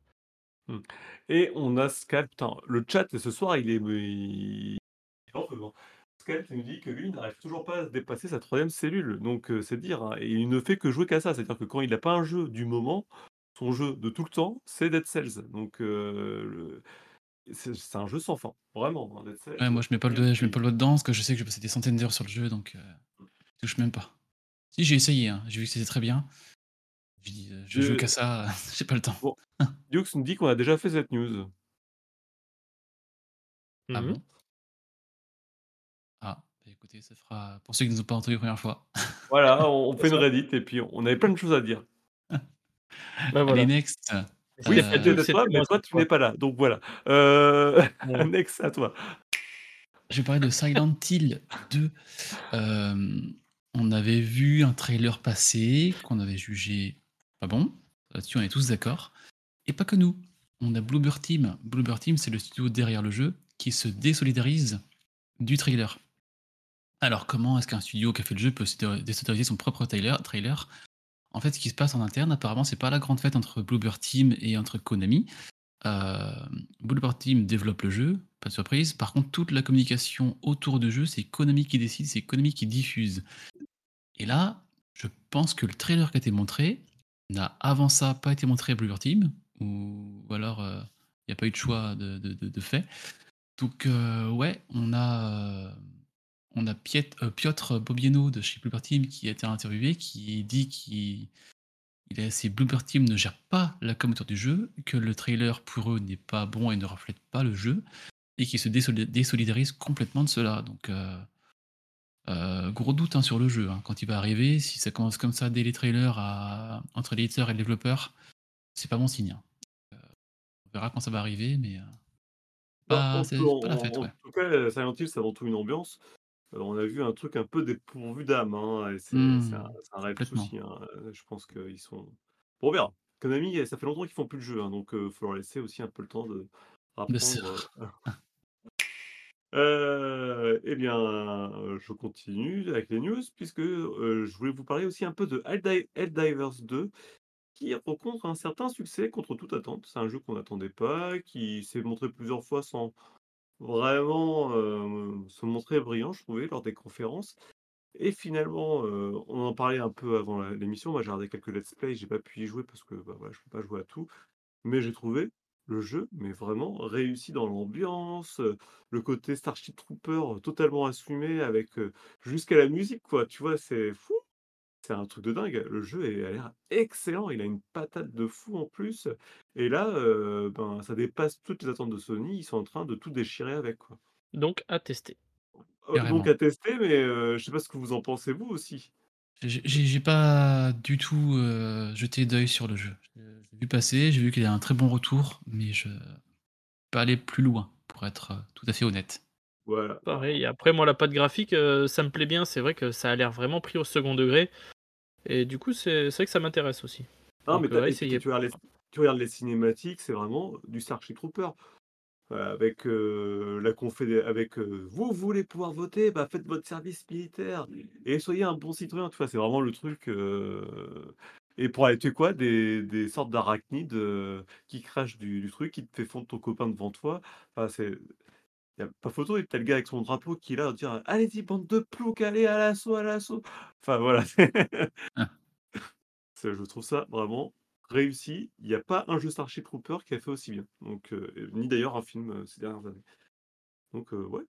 Et on a Scalp. Putain, le chat ce soir, il est. Il... il hein. Scalp nous dit que lui, il n'arrive toujours pas à dépasser sa troisième cellule. Donc, euh, c'est dire. hein. Et il ne fait que jouer qu'à ça. C'est-à-dire que quand il n'a pas un jeu du moment, son jeu de tout le temps, c'est Dead Cells. Donc, euh, le- c'est un jeu sans fin. Vraiment, hein, Dead Cells. Ouais, moi, je mets pas le doigt, je mets pas le doigt dedans parce que je sais que je vais passer des centaines d'heures sur le jeu, donc euh, je touche même pas. Si, j'ai essayé, hein, j'ai vu que c'était très bien. J'ai dit, euh, je Je- joue qu'à ça, j'ai pas le temps. Bon. Dukes nous dit qu'on a déjà fait cette news. Ah Mhm. bon? Ah, bah écoutez, ça fera. Pour ceux qui ne nous ont pas entendu la première fois. Voilà, on, on fait une Reddit et puis on avait plein de choses à dire. Voilà. Allez, next. Oui, Euh, de toi, mais moi toi, tu n'es pas là. Donc voilà. Euh... Ouais. Next à toi. Je vais parler de Silent Hill 2. Euh, on avait vu un trailer passer qu'on avait jugé pas bon. Là-dessus, on est tous d'accord. Et pas que nous. On a Bloober Team. Bloober Team, c'est le studio derrière le jeu qui se désolidarise du trailer. Alors, comment est-ce qu'un studio qui a fait le jeu peut se dé- désolidariser son propre trailer, trailer? En fait, ce qui se passe en interne, apparemment, c'est pas la grande fête entre Bloober Team et entre Konami. Euh, Bloober Team développe le jeu, pas de surprise. Par contre, toute la communication autour du jeu, c'est Konami qui décide, c'est Konami qui diffuse. Et là, je pense que le trailer qui a été montré n'a avant ça pas été montré à Bloober Team, ou, alors il n'y a pas eu de choix de, fait. Donc, euh, ouais, on a, euh, on a euh, Piotr Bobieno de chez Bloober Team qui a été interviewé, qui dit qu'il il est, Bloober Team ne gèrent pas la com du jeu, que le trailer pour eux n'est pas bon et ne reflète pas le jeu, et qu'ils se désoli- désolidarisent complètement de cela. Donc, euh, euh, gros doute hein, sur le jeu. hein. Quand il va arriver, si ça commence comme ça dès les trailers à- entre l'éditeur et le développeur, c'est pas bon signe. hein. Euh, on verra quand ça va arriver, mais euh, Bah, pas- c'est la fête. en ouais. tout cas, Silent Hill, c'est avant tout une ambiance. Euh, on a vu un truc un peu dépourvu d'âme, hein, et c'est c'est un, un réel souci. Je pense qu'ils sont. Bon, on verra. Konami, ça fait longtemps qu'ils font plus de jeux, hein, donc il faut leur laisser aussi un peu le temps de apprendre. euh. Eh bien, euh, je continue avec les news, puisque euh, je voulais vous parler aussi un peu de Helldivers Helldivers 2, qui rencontre un certain succès contre toute attente. C'est un jeu qu'on n'attendait pas, qui s'est montré plusieurs fois sans vraiment se montrer brillant, je trouvais, lors des conférences. Et finalement, on en parlait un peu avant l'émission. Moi, j'ai regardé quelques let's play, j'ai pas pu y jouer parce que bah, voilà, je peux pas jouer à tout. Mais j'ai trouvé le jeu, mais vraiment réussi dans l'ambiance, le côté Starship Trooper totalement assumé avec jusqu'à la musique, quoi. Tu vois, c'est fou. C'est un truc de dingue. Le jeu a l'air excellent. Il a une patate de fou en plus. Et là, euh, ben, ça dépasse toutes les attentes de Sony. Ils sont en train de tout déchirer avec, quoi. Donc à tester. Euh, donc à tester, mais euh, je sais pas ce que vous en pensez vous aussi. J'ai pas du tout euh, jeté d'œil sur le jeu. J'ai vu passer, j'ai vu qu'il y a un très bon retour, mais je pas aller plus loin, pour être euh, tout à fait honnête. Voilà. Pareil. Après, moi, la patte graphique, euh, ça me plaît bien. C'est vrai que ça a l'air vraiment pris au second degré. Et du coup, c'est c'est vrai que ça m'intéresse aussi. Non, Donc, mais euh, essayez. tu regardes, les, tu regardes les cinématiques, c'est vraiment du Starship Trooper. Avec euh, la confédé avec euh, vous voulez pouvoir voter, bah faites votre service militaire et soyez un bon citoyen. Tu vois, c'est vraiment le truc. euh, Et pour aller tuer quoi des, des sortes d'arachnides euh, qui crachent du, du truc, qui te fait fondre ton copain devant toi. Enfin, c'est. Y a pas photo, et t'as le gars avec son drapeau qui est là à dire Allez-y, bande de ploucs, allez à l'assaut, à l'assaut. Enfin voilà. Ah. C'est- Je trouve ça vraiment réussi. Il n'y a pas un jeu Starship Trooper qui a fait aussi bien. Donc, euh, ni d'ailleurs un film euh, ces dernières années. Donc, euh, ouais,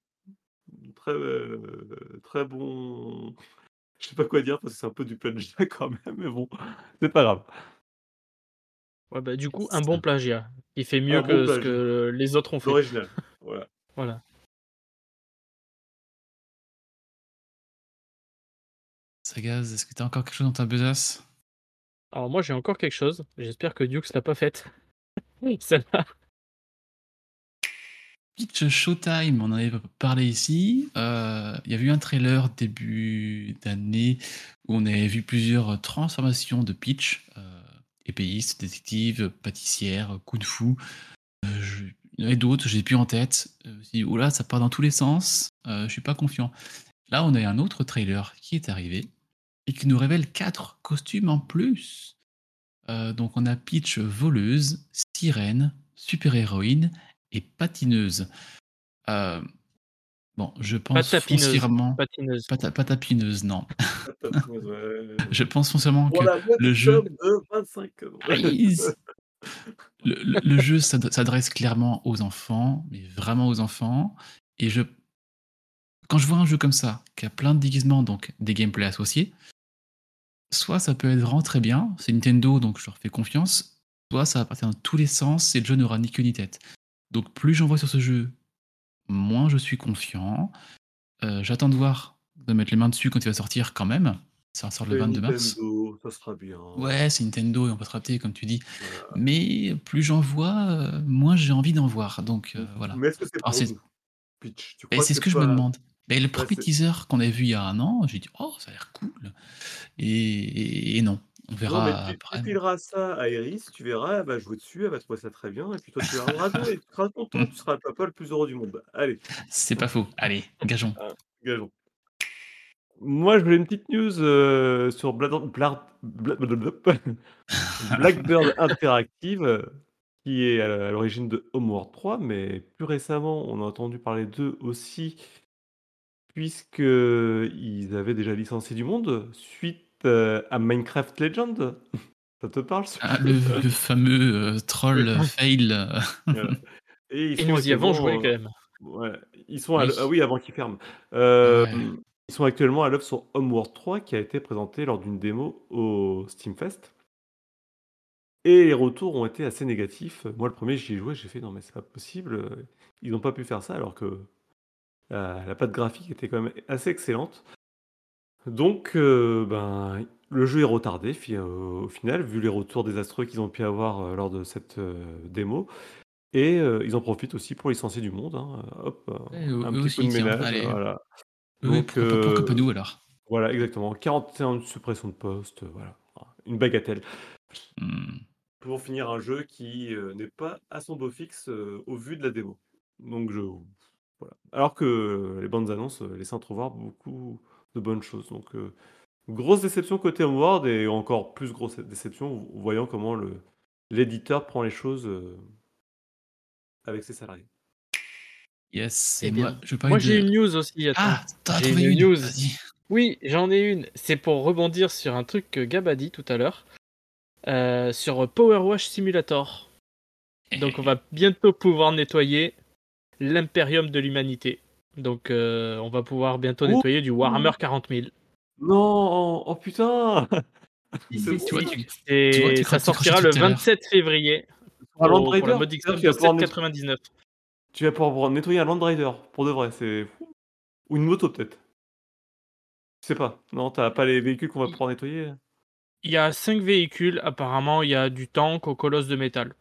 très, euh, très bon. Je sais pas quoi dire parce que c'est un peu du plagiat quand même, mais bon, c'est pas grave. Ouais, bah, du coup, un bon plagiat. Il fait mieux Un bon que ce que les autres ont fait. L'original. Voilà. Voilà. Sagaz, est-ce que t'as encore quelque chose dans ta besace? Alors moi, j'ai encore quelque chose. J'espère que Dukes l'a pas faite. Celle-là. Pitch Showtime, on en avait parlé ici. Euh, Il y avait eu un trailer début d'année où on avait vu plusieurs transformations de Pitch. Euh, épéiste, détective, pâtissière, coup de fou. Euh, je- Il y en avait d'autres, j'ai plus en tête. Euh, je oula, ça part dans tous les sens. Euh, je suis pas confiant. Là, on a un autre trailer qui est arrivé et qui nous révèle quatre costumes en plus. Euh, donc on a Peach voleuse, sirène, super-héroïne et patineuse. Euh, bon, je Pas pense tapineuse. foncièrement... Patineuse. Pas, ta- pas tapineuse, non. Ouais. Je pense foncièrement que boîte le jeu... de 25 euros. Please. Le, le- le jeu s'ad- s'adresse clairement aux enfants, mais vraiment aux enfants. Et je, quand je vois un jeu comme ça, qui a plein de déguisements, donc des gameplays associés, soit ça peut être vraiment très bien, c'est Nintendo, donc je leur fais confiance, soit ça va partir dans tous les sens et le jeu n'aura ni queue ni tête. Donc plus j'en vois sur ce jeu, moins je suis confiant. Euh, J'attends de voir, de mettre les mains dessus quand il va sortir quand même. Ça sort le C'est 22 mars. Nintendo, ça sera bien. Ouais, c'est Nintendo et on peut se rater, comme tu dis. Voilà. Mais plus j'en vois, euh, moins j'ai envie d'en voir. Donc euh, voilà. Mais est-ce que c'est c'est- nous Pitch, tu Et crois c'est ce que je me demande. Mais le premier teaser qu'on avait vu il y a un an, j'ai dit oh ça a l'air cool. Et, et- et non, on Non, verra mais tu, après. tu fileras ça à Iris, tu verras, elle va jouer dessus, elle va trouver ça très bien, et puis toi tu vas raconter, tu seras content, tu seras le papa le plus heureux du monde. Allez, C'est pas faux. Allez, gageons. gageons. Moi, je voulais une petite news euh, sur Blad- Blad- Blad- Blackbird Interactive, euh, qui est à l'origine de Homeworld 3, mais plus récemment, on a entendu parler d'eux aussi, puisqu'ils avaient déjà licencié du monde suite euh, à Minecraft Legend. Ça te parle ce Ah, le, le fameux euh, troll euh, fail. Voilà. Et, ils Et sont nous y avons joué quand même. Ouais, ils sont Oui. ah oui, avant qu'ils ferment. Ouais. Ils sont actuellement à l'œuvre sur Homeworld 3 qui a été présenté lors d'une démo au Steamfest et les retours ont été assez négatifs. Moi, le 1er, j'y ai joué, j'ai fait: «Non, mais c'est pas possible, ils ont pas pu faire ça», alors que la la patte graphique était quand même assez excellente. Donc heu, ben, le jeu est retardé heu, au final, vu les retours désastreux qu'ils ont pu avoir, lors de cette, démo et ils en profitent aussi pour licencier du monde, hein, hop, un petit aussi, de ménage, voilà. Oui, Donc pourquoi pas nous alors? voilà, exactement, 41 de suppression de postes, voilà, une bagatelle. Mmh. Pour finir un jeu qui, n'est pas à son beau fixe, au vu de la démo. Donc je voilà. Alors que les bandes annonces, heu, laissaient entrevoir beaucoup de bonnes choses. Donc heu, grosse déception côté Homeworld et encore plus grosse déception, voyant comment le l'éditeur prend les choses, heu avec ses salariés. Yes Eh et moi, je parler moi j'ai de une news aussi, attends. ah! Tu en as J'ai trouvé une une? news. Oui, j'en ai une. C'est pour rebondir sur un truc que Gab a dit tout à l'heure, heu, sur Power Wash Simulator. Donc on va bientôt pouvoir nettoyer l'impérium de l'humanité. Donc heu, on va pouvoir bientôt Oh! nettoyer du Warhammer 40 000. Non! Oh putain! Tu vois, tu vois, tu ça sortira le tout à l'heure. 27 février Un Land pour pour la Raider? modique C'est-à-dire somme que tu de vas pouvoir netto 7,99. tu vas pouvoir nettoyer un Land Raider, pour de vrai, c'est. Ou une moto peut-être? Je sais pas. Non, tu as pas les véhicules qu'on va pouvoir nettoyer? il y a 5 véhicules, apparemment il y a du tank au colosse de métal.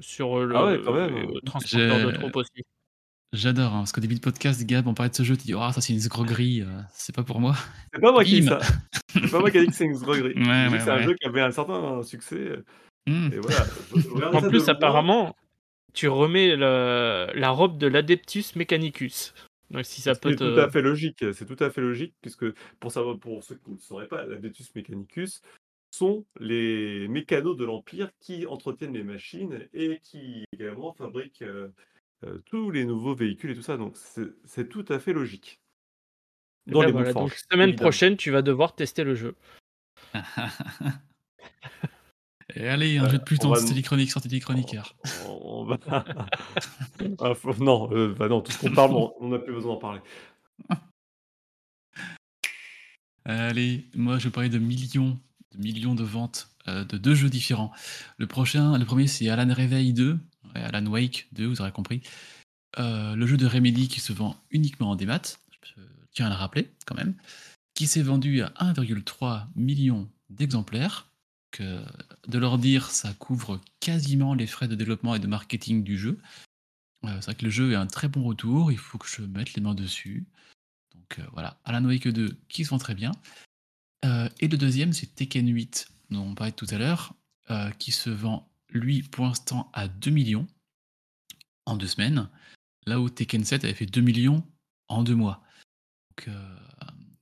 Sur, Ah ouais, quand le même. le transporteur de troupes aussi. J'adore, hein, parce qu'au début de podcast, Gab, on parlait de ce jeu, tu dis: «Oh ça c'est une escroquerie, heu, c'est pas pour moi». C'est pas moi qui ai dit ça. C'est pas moi qui a dit que c'est une escroquerie. Ouais, c'est un jeu qui avait un certain succès, et voilà, regardais En ça plus, apparemment, tu remets le la robe de l'Adeptus Mechanicus. Donc si ça peut est tout à fait logique, c'est tout à fait logique puisque pour savoir pour ceux qui ne sauraient pas, l'Adeptus Mechanicus sont les mécanos de l'Empire qui entretiennent les machines et qui également fabriquent, heu heu, tous les nouveaux véhicules et tout ça, donc c'est tout à fait logique. et Dans les voilà, donc semaine évidemment. prochaine, tu vas devoir tester le jeu. Et allez, un Heu, jeu de plus on dans va dem Téléchronique sur on Téléchroniqueur. on va ah faut non, heu, bah non, tout ce qu'on parle, on on n'a plus besoin d'en parler. Allez, moi je vais parler de millions, de millions de ventes, de 2 jeux différents. Le prochain le 1er c'est Alan Réveil 2, Alan Wake 2, vous aurez compris. Heu, le jeu de Remedy qui se vend uniquement en démat, je tiens à le rappeler quand même, qui s'est vendu à 1,3 000 000 d'exemplaires, de leur dire ça couvre quasiment les frais de développement et de marketing du jeu. Heu, c'est vrai que le jeu est un très bon retour, il faut que je mette les mains dessus. Donc heu, voilà, Alan Wake 2 qui se vend très bien. Et le 2e c'est Tekken 8 dont on parlait tout à l'heure, heu, qui se vend lui pour l'instant à 2 000 000 en 2 semaines, là où Tekken 7 avait fait 2 000 000 en 2 mois. Donc heu,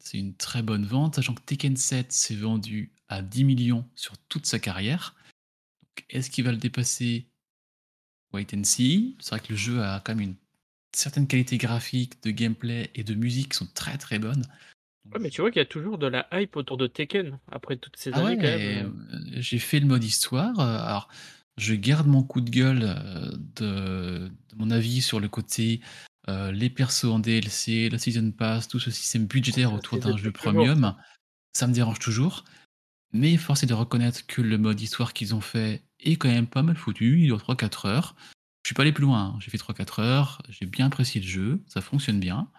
c'est une très bonne vente, sachant que Tekken 7 s'est vendu à 10 000 000 sur toute sa carrière. Donc est-ce qu'il va le dépasser? Wait and see. C'est vrai que le jeu a quand même une certaine qualité graphique, de gameplay et de musique qui sont très, très bonnes. Ouais, mais tu vois qu'il y a toujours de la hype autour de Tekken, après toutes ces Ah années ouais, quand même, heu, heu j'ai fait le mode histoire, alors je garde mon coup de gueule, heu, de de mon avis sur le côté, heu, les persos en DLC, la season pass, tout ce système budgétaire autour d'un jeu premium, ça me dérange toujours. Mais force est de reconnaître que le mode histoire qu'ils ont fait est quand même pas mal foutu, il dure 3-4 heures. Je suis pas allé plus loin, hein, j'ai fait 3-4 heures, j'ai bien apprécié le jeu, ça fonctionne bien.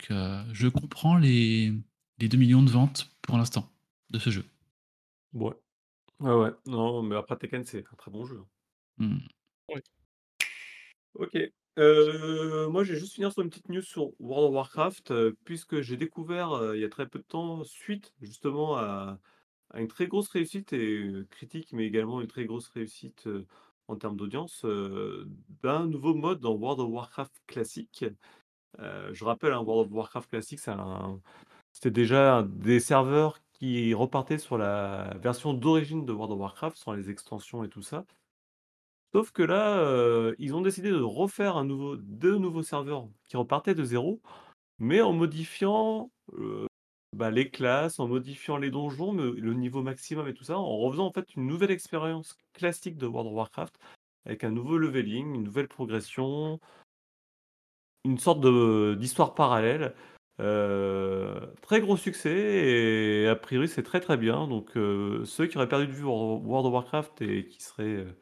Donc heu, je comprends les les 2 000 000 de ventes pour l'instant, de ce jeu. Ouais. Ouais, ouais. Non, mais après Tekken, c'est un très bon jeu, hein. Mmh. OK. Heu, moi, je vais juste finir sur une petite news sur World of Warcraft, heu, puisque j'ai découvert, heu, il y a très peu de temps, suite justement à à une très grosse réussite et critique, mais également une très grosse réussite, en termes d'audience, d'un nouveau mode dans World of Warcraft classique. Je rappelle, hein, World of Warcraft classique, c'est un c'était déjà un des serveurs qui repartaient sur la version d'origine de World of Warcraft, sans les extensions et tout ça. Sauf que là, heu, ils ont décidé de refaire un nouveau 2 nouveaux serveurs qui repartaient de 0, mais en modifiant, heu, bah, les classes, en modifiant les donjons, le niveau maximum et tout ça, en refaisant en fait une nouvelle expérience classique de World of Warcraft, avec un nouveau leveling, une nouvelle progression une sorte d'histoire parallèle. Euh, très gros succès et a priori c'est très très bien. Donc euh, ceux qui auraient perdu de vue World of Warcraft et qui seraient euh,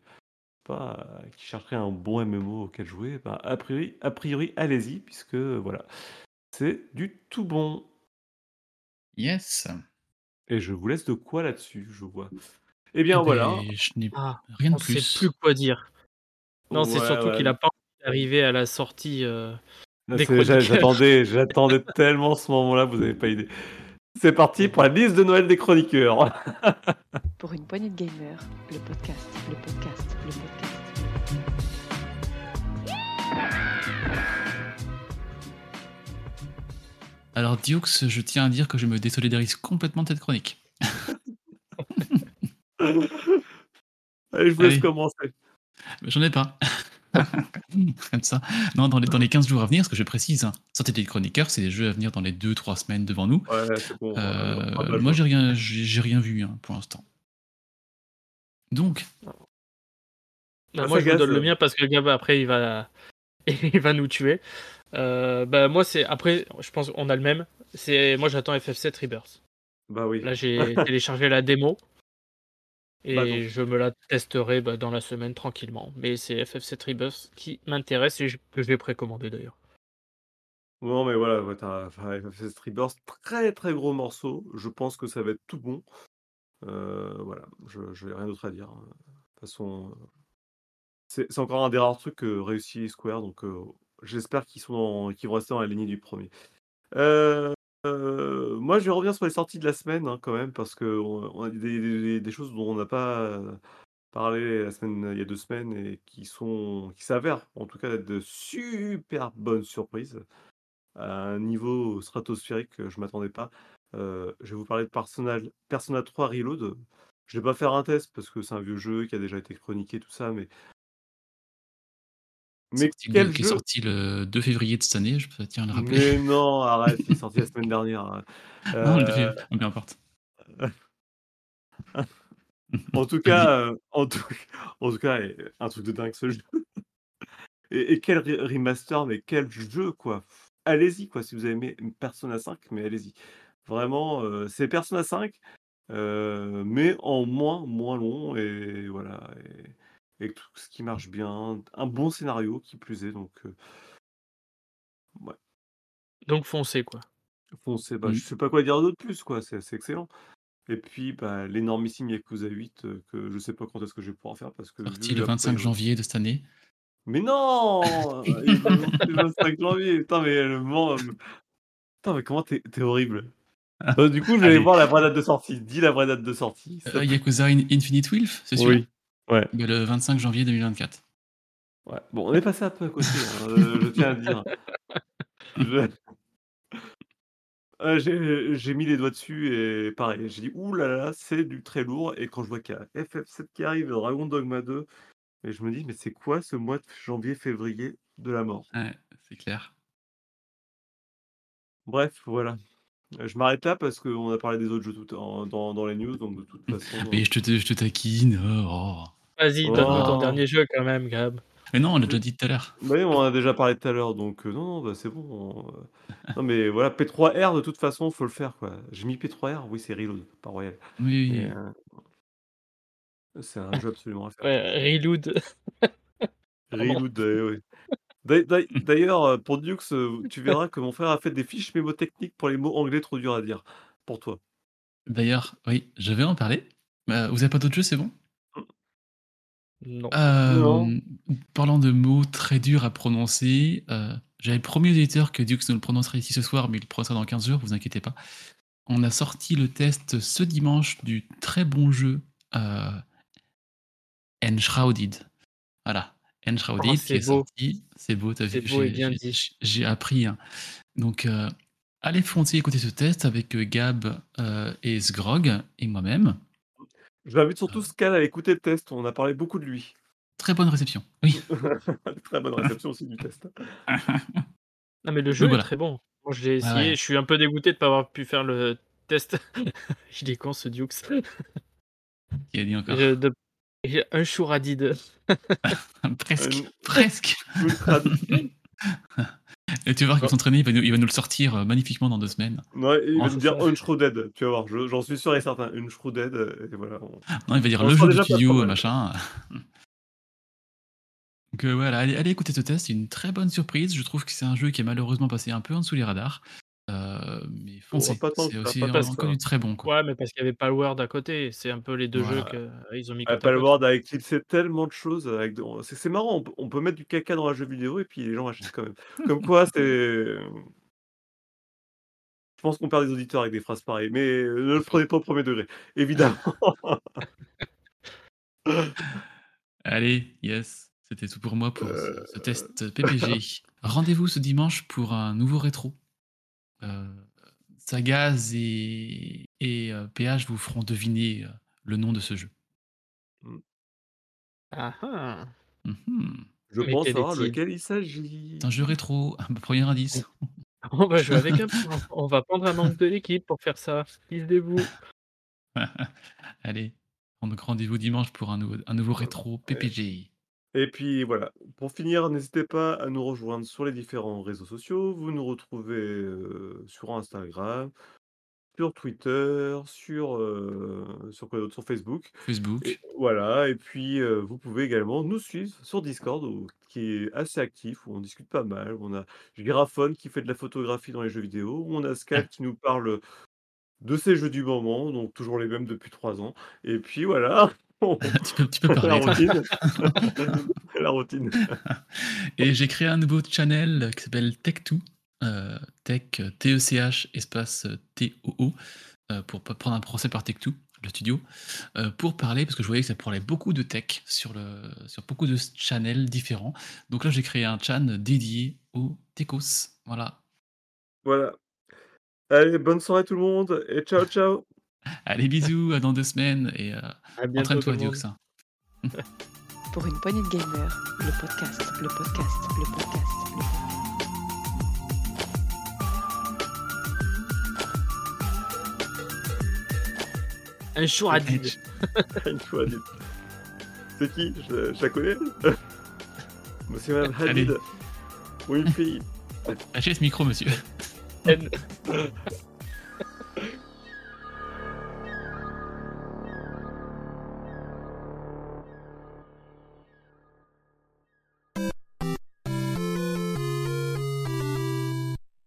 pas qui chercheraient un bon MMO auquel jouer, bah, a priori, a priori allez-y puisque voilà c'est du tout bon. Yes. Et je vous laisse de quoi là-dessus, je vois. Eh bien Eh voilà. ben, je n'ai Ah, rien de on sait plus. plus quoi dire. Non, c'est Ouais, surtout ouais. qu'il a pas envie d'arriver à la sortie. euh, J'attendais, j'attendais tellement ce moment-là, vous n'avez pas idée. C'est parti pour la liste de Noël des chroniqueurs. Pour une poignée de gamers, le podcast, le podcast, le podcast. Alors, Dioux, je tiens à dire que je me désolidarise complètement de cette chronique. Allez, je vous laisse Allez. commencer. J'en ai pas. Comme ça. Non, dans les, dans les 15 jours à venir, ce que je précise, hein, sortez des chroniqueurs, c'est des jeux à venir dans les 2-3 semaines devant nous. Ouais, c'est bon. Euh, moi, j'ai rien, j'ai rien vu hein, pour l'instant. Donc, Bah, Ah, moi, je vous donne le mien parce que Gab, après, il va, il va nous tuer. Euh, bah, moi, c'est. Après, je pense qu'on a le même. C'est Moi, j'attends FF7 Rebirth. Bah oui. Là, j'ai téléchargé la démo. Et Bah, donc. je me la testerai bah, dans la semaine tranquillement. Mais c'est FF7 Rebirth qui m'intéresse et que je vais précommander d'ailleurs. Non, mais voilà, ouais, enfin, FF7 Rebirth, très très gros morceau. Je pense que ça va être tout bon. Euh, voilà, je n'ai rien d'autre à dire. De toute façon, euh, c'est encore un des rares trucs que réussit Square, donc euh, j'espère qu'ils qu'ils vont rester dans la lignée du premier. Euh, moi, je vais revenir sur les sorties de la semaine hein, quand même, parce qu'on on a des, choses dont on n'a pas parlé la semaine, il y a deux semaines et qui sont, qui s'avèrent en tout cas être de super bonnes surprises à un niveau stratosphérique que je m'attendais pas. Je vais vous parler de Persona, Persona 3 Reload. Je vais pas faire un test parce que c'est un vieux jeu qui a déjà été chroniqué, tout ça, mais. Mais quel qui est jeu sorti le 2 février de cette année, je peux tiens à le rappeler. Mais non, arrête, il est sorti la semaine dernière. hein. Non, le Euh, 2 février, oh, peu importe. En tout cas, euh, en tout, en tout cas, un truc de dingue ce jeu. Et, et quel re- remaster, mais quel jeu quoi. Allez-y quoi, si vous avez aimé Persona 5, mais allez-y. Vraiment, euh, c'est Persona 5, euh, mais en moins, moins long et voilà. Et, et tout ce qui marche bien, un bon scénario qui plus est, donc euh, Donc foncez quoi. foncez. Bah, Mm. Je sais pas quoi dire d'autre plus quoi, c'est c'est excellent. Et puis bah, l'énormissime Yakuza 8 euh, que je sais pas quand est-ce que je vais pouvoir faire parce que Sorti le la 25 pré- janvier de cette année. Mais non le 25 janvier. Putain, mais le moment. Putain, mais comment t'es horrible. Euh, du coup, je vais aller Allez. voir la vraie date de sortie. Dis la vraie date de sortie. Euh. Yakuza In- Infinite Wealth, c'est sûr Oui. Ouais. Le 25 janvier 2024. ouais. Bon, on est passé un peu à côté, hein, euh, je tiens à le dire. Je- Euh, J'ai j'ai mis les doigts dessus et pareil, j'ai dit ouh là là, c'est du très lourd. Et quand je vois qu'il y a FF7 qui arrive, Dragon Dogma 2, et je me dis, mais c'est quoi ce mois de janvier-février de la mort? Ouais, c'est clair. Bref, voilà. Euh, Je m'arrête là parce qu'on a parlé des autres jeux tout en- dans, dans les news, donc de toute façon. Mais je te, je te taquine. oh, oh. Vas-y, Oh. donne-nous ton dernier jeu quand même, Gab. Mais non, on l'a déjà dit tout à l'heure. Bah oui, on en a déjà parlé tout à l'heure, donc euh, non, non, bah, c'est bon. on, euh, Non, mais voilà, P3R, de toute façon, faut le faire, quoi. J'ai mis P3R, oui, c'est Reload, pas Royal. Oui, oui. Euh, c'est un jeu absolument à faire. Ouais, Reload. Reload, euh, oui. D'a- D'ailleurs, euh, pour Dux, euh, tu verras que mon frère a fait des fiches mémotechniques pour les mots anglais trop durs à dire. Pour toi. D'ailleurs, oui, je vais en parler. Euh, vous avez pas d'autres jeux, c'est bon? Non. Euh, Non. Parlant de mots très durs à prononcer, euh, j'avais promis aux éditeurs que Dux nous le prononcerait ici ce soir, mais il le prononcera dans 15 jours, vous inquiétez pas. On a sorti le test ce dimanche du très bon jeu euh, Enshrouded. Voilà, Enshrouded Oh, qui c'est est beau. sorti. C'est beau, t'as C'est vu beau et j'ai- bien j'ai- dit. j'ai- J'ai appris. hein. Donc, euh, allez foncer écouter ce test avec euh, Gab euh, et Sgrog et moi-même. Je l'invite surtout Scal à écouter le test, on a parlé beaucoup de lui. Très bonne réception. Oui. Très bonne réception aussi du test. Non, mais le jeu est très bon. Moi, je l'ai Ah essayé. ouais. Je suis un peu dégoûté de ne pas avoir pu faire le test. Il est con, ce Dukes. Qui a dit encore Je- de- j'ai Un chouradide. Presque. Euh, Presque. Et tu vas voir qu'il va s'entraîner, il, va nous- il va nous le sortir euh, magnifiquement dans deux semaines. Ouais, il Oh, va me dire ça. Unshrouded, tu vas voir, je- j'en suis sûr et certain. Unshrouded, euh, et voilà. on- Non, il va dire On le jeu du studio, machin. Donc euh, voilà, allez, allez écouter ce test, c'est une très bonne surprise. Je trouve que c'est un jeu qui est malheureusement passé un peu en dessous les radars. Euh, mais foncez, pas tant que c'est aussi pas que ça. du très bon. Quoi. Ouais, mais parce qu'il y avait Palworld à côté. C'est un peu les deux Voilà. jeux qu'ils ont mis côte. Palworld a éclipsé tellement de choses. Avec... de- C'est c'est marrant, on peut, on peut mettre du caca dans un jeu vidéo et puis les gens achètent quand même. Comme quoi, c'est. Je pense qu'on perd des auditeurs avec des phrases pareilles, mais euh, ne le prenez pas au premier degré, évidemment. Allez, yes, c'était tout pour moi pour ce- Euh. ce test PPG. Rendez-vous ce dimanche pour un nouveau rétro. Euh, Sagaz et, et euh, PH vous feront deviner euh, le nom de ce jeu. Ah ah. Mhm. Je Mais pense quel savoir lequel il s'agit. C'est un jeu rétro, un premier indice. On va jouer avec un. On va prendre un membre de l'équipe pour faire ça. Lisez-vous. Allez, donc rendez-vous dimanche pour un nouveau, un nouveau rétro PPG. Et puis voilà, pour finir, n'hésitez pas à nous rejoindre sur les différents réseaux sociaux. Vous nous retrouvez euh, sur Instagram, sur Twitter, sur, euh, sur quoi d'autre? Sur Facebook. Facebook. Et voilà, et puis euh, vous pouvez également nous suivre sur Discord, où- qui est assez actif, où on discute pas mal. où On a Graphone qui fait de la photographie dans les jeux vidéo, où on a Scal qui nous parle de ses jeux du moment, donc toujours les mêmes depuis trois ans. Et puis voilà, tu, peux, tu peux la parler. toi. routine. la routine. Et j'ai créé un nouveau channel qui s'appelle Tech2, euh, Tech, euh, T-E-C-H, espace euh, T-O-O, euh, pour pas prendre un procès par Tech2, le studio, euh, pour parler, parce que je voyais que ça parlait beaucoup de tech sur, le, sur beaucoup de channels différents. Donc là, j'ai créé un channel dédié aux techos. Voilà. Voilà. Allez, bonne soirée tout le monde, et ciao ciao Allez, bisous, à dans deux semaines, et euh, À bientôt. tout entraîne-toi. Pour une poignée de gamers, le podcast, le podcast, le podcast, le podcast. Un chouradid. Une fois dit. C'est qui? Je, je la connais? Monsieur Madame. Hadid Ou une fille Lâchez ce micro, monsieur. N.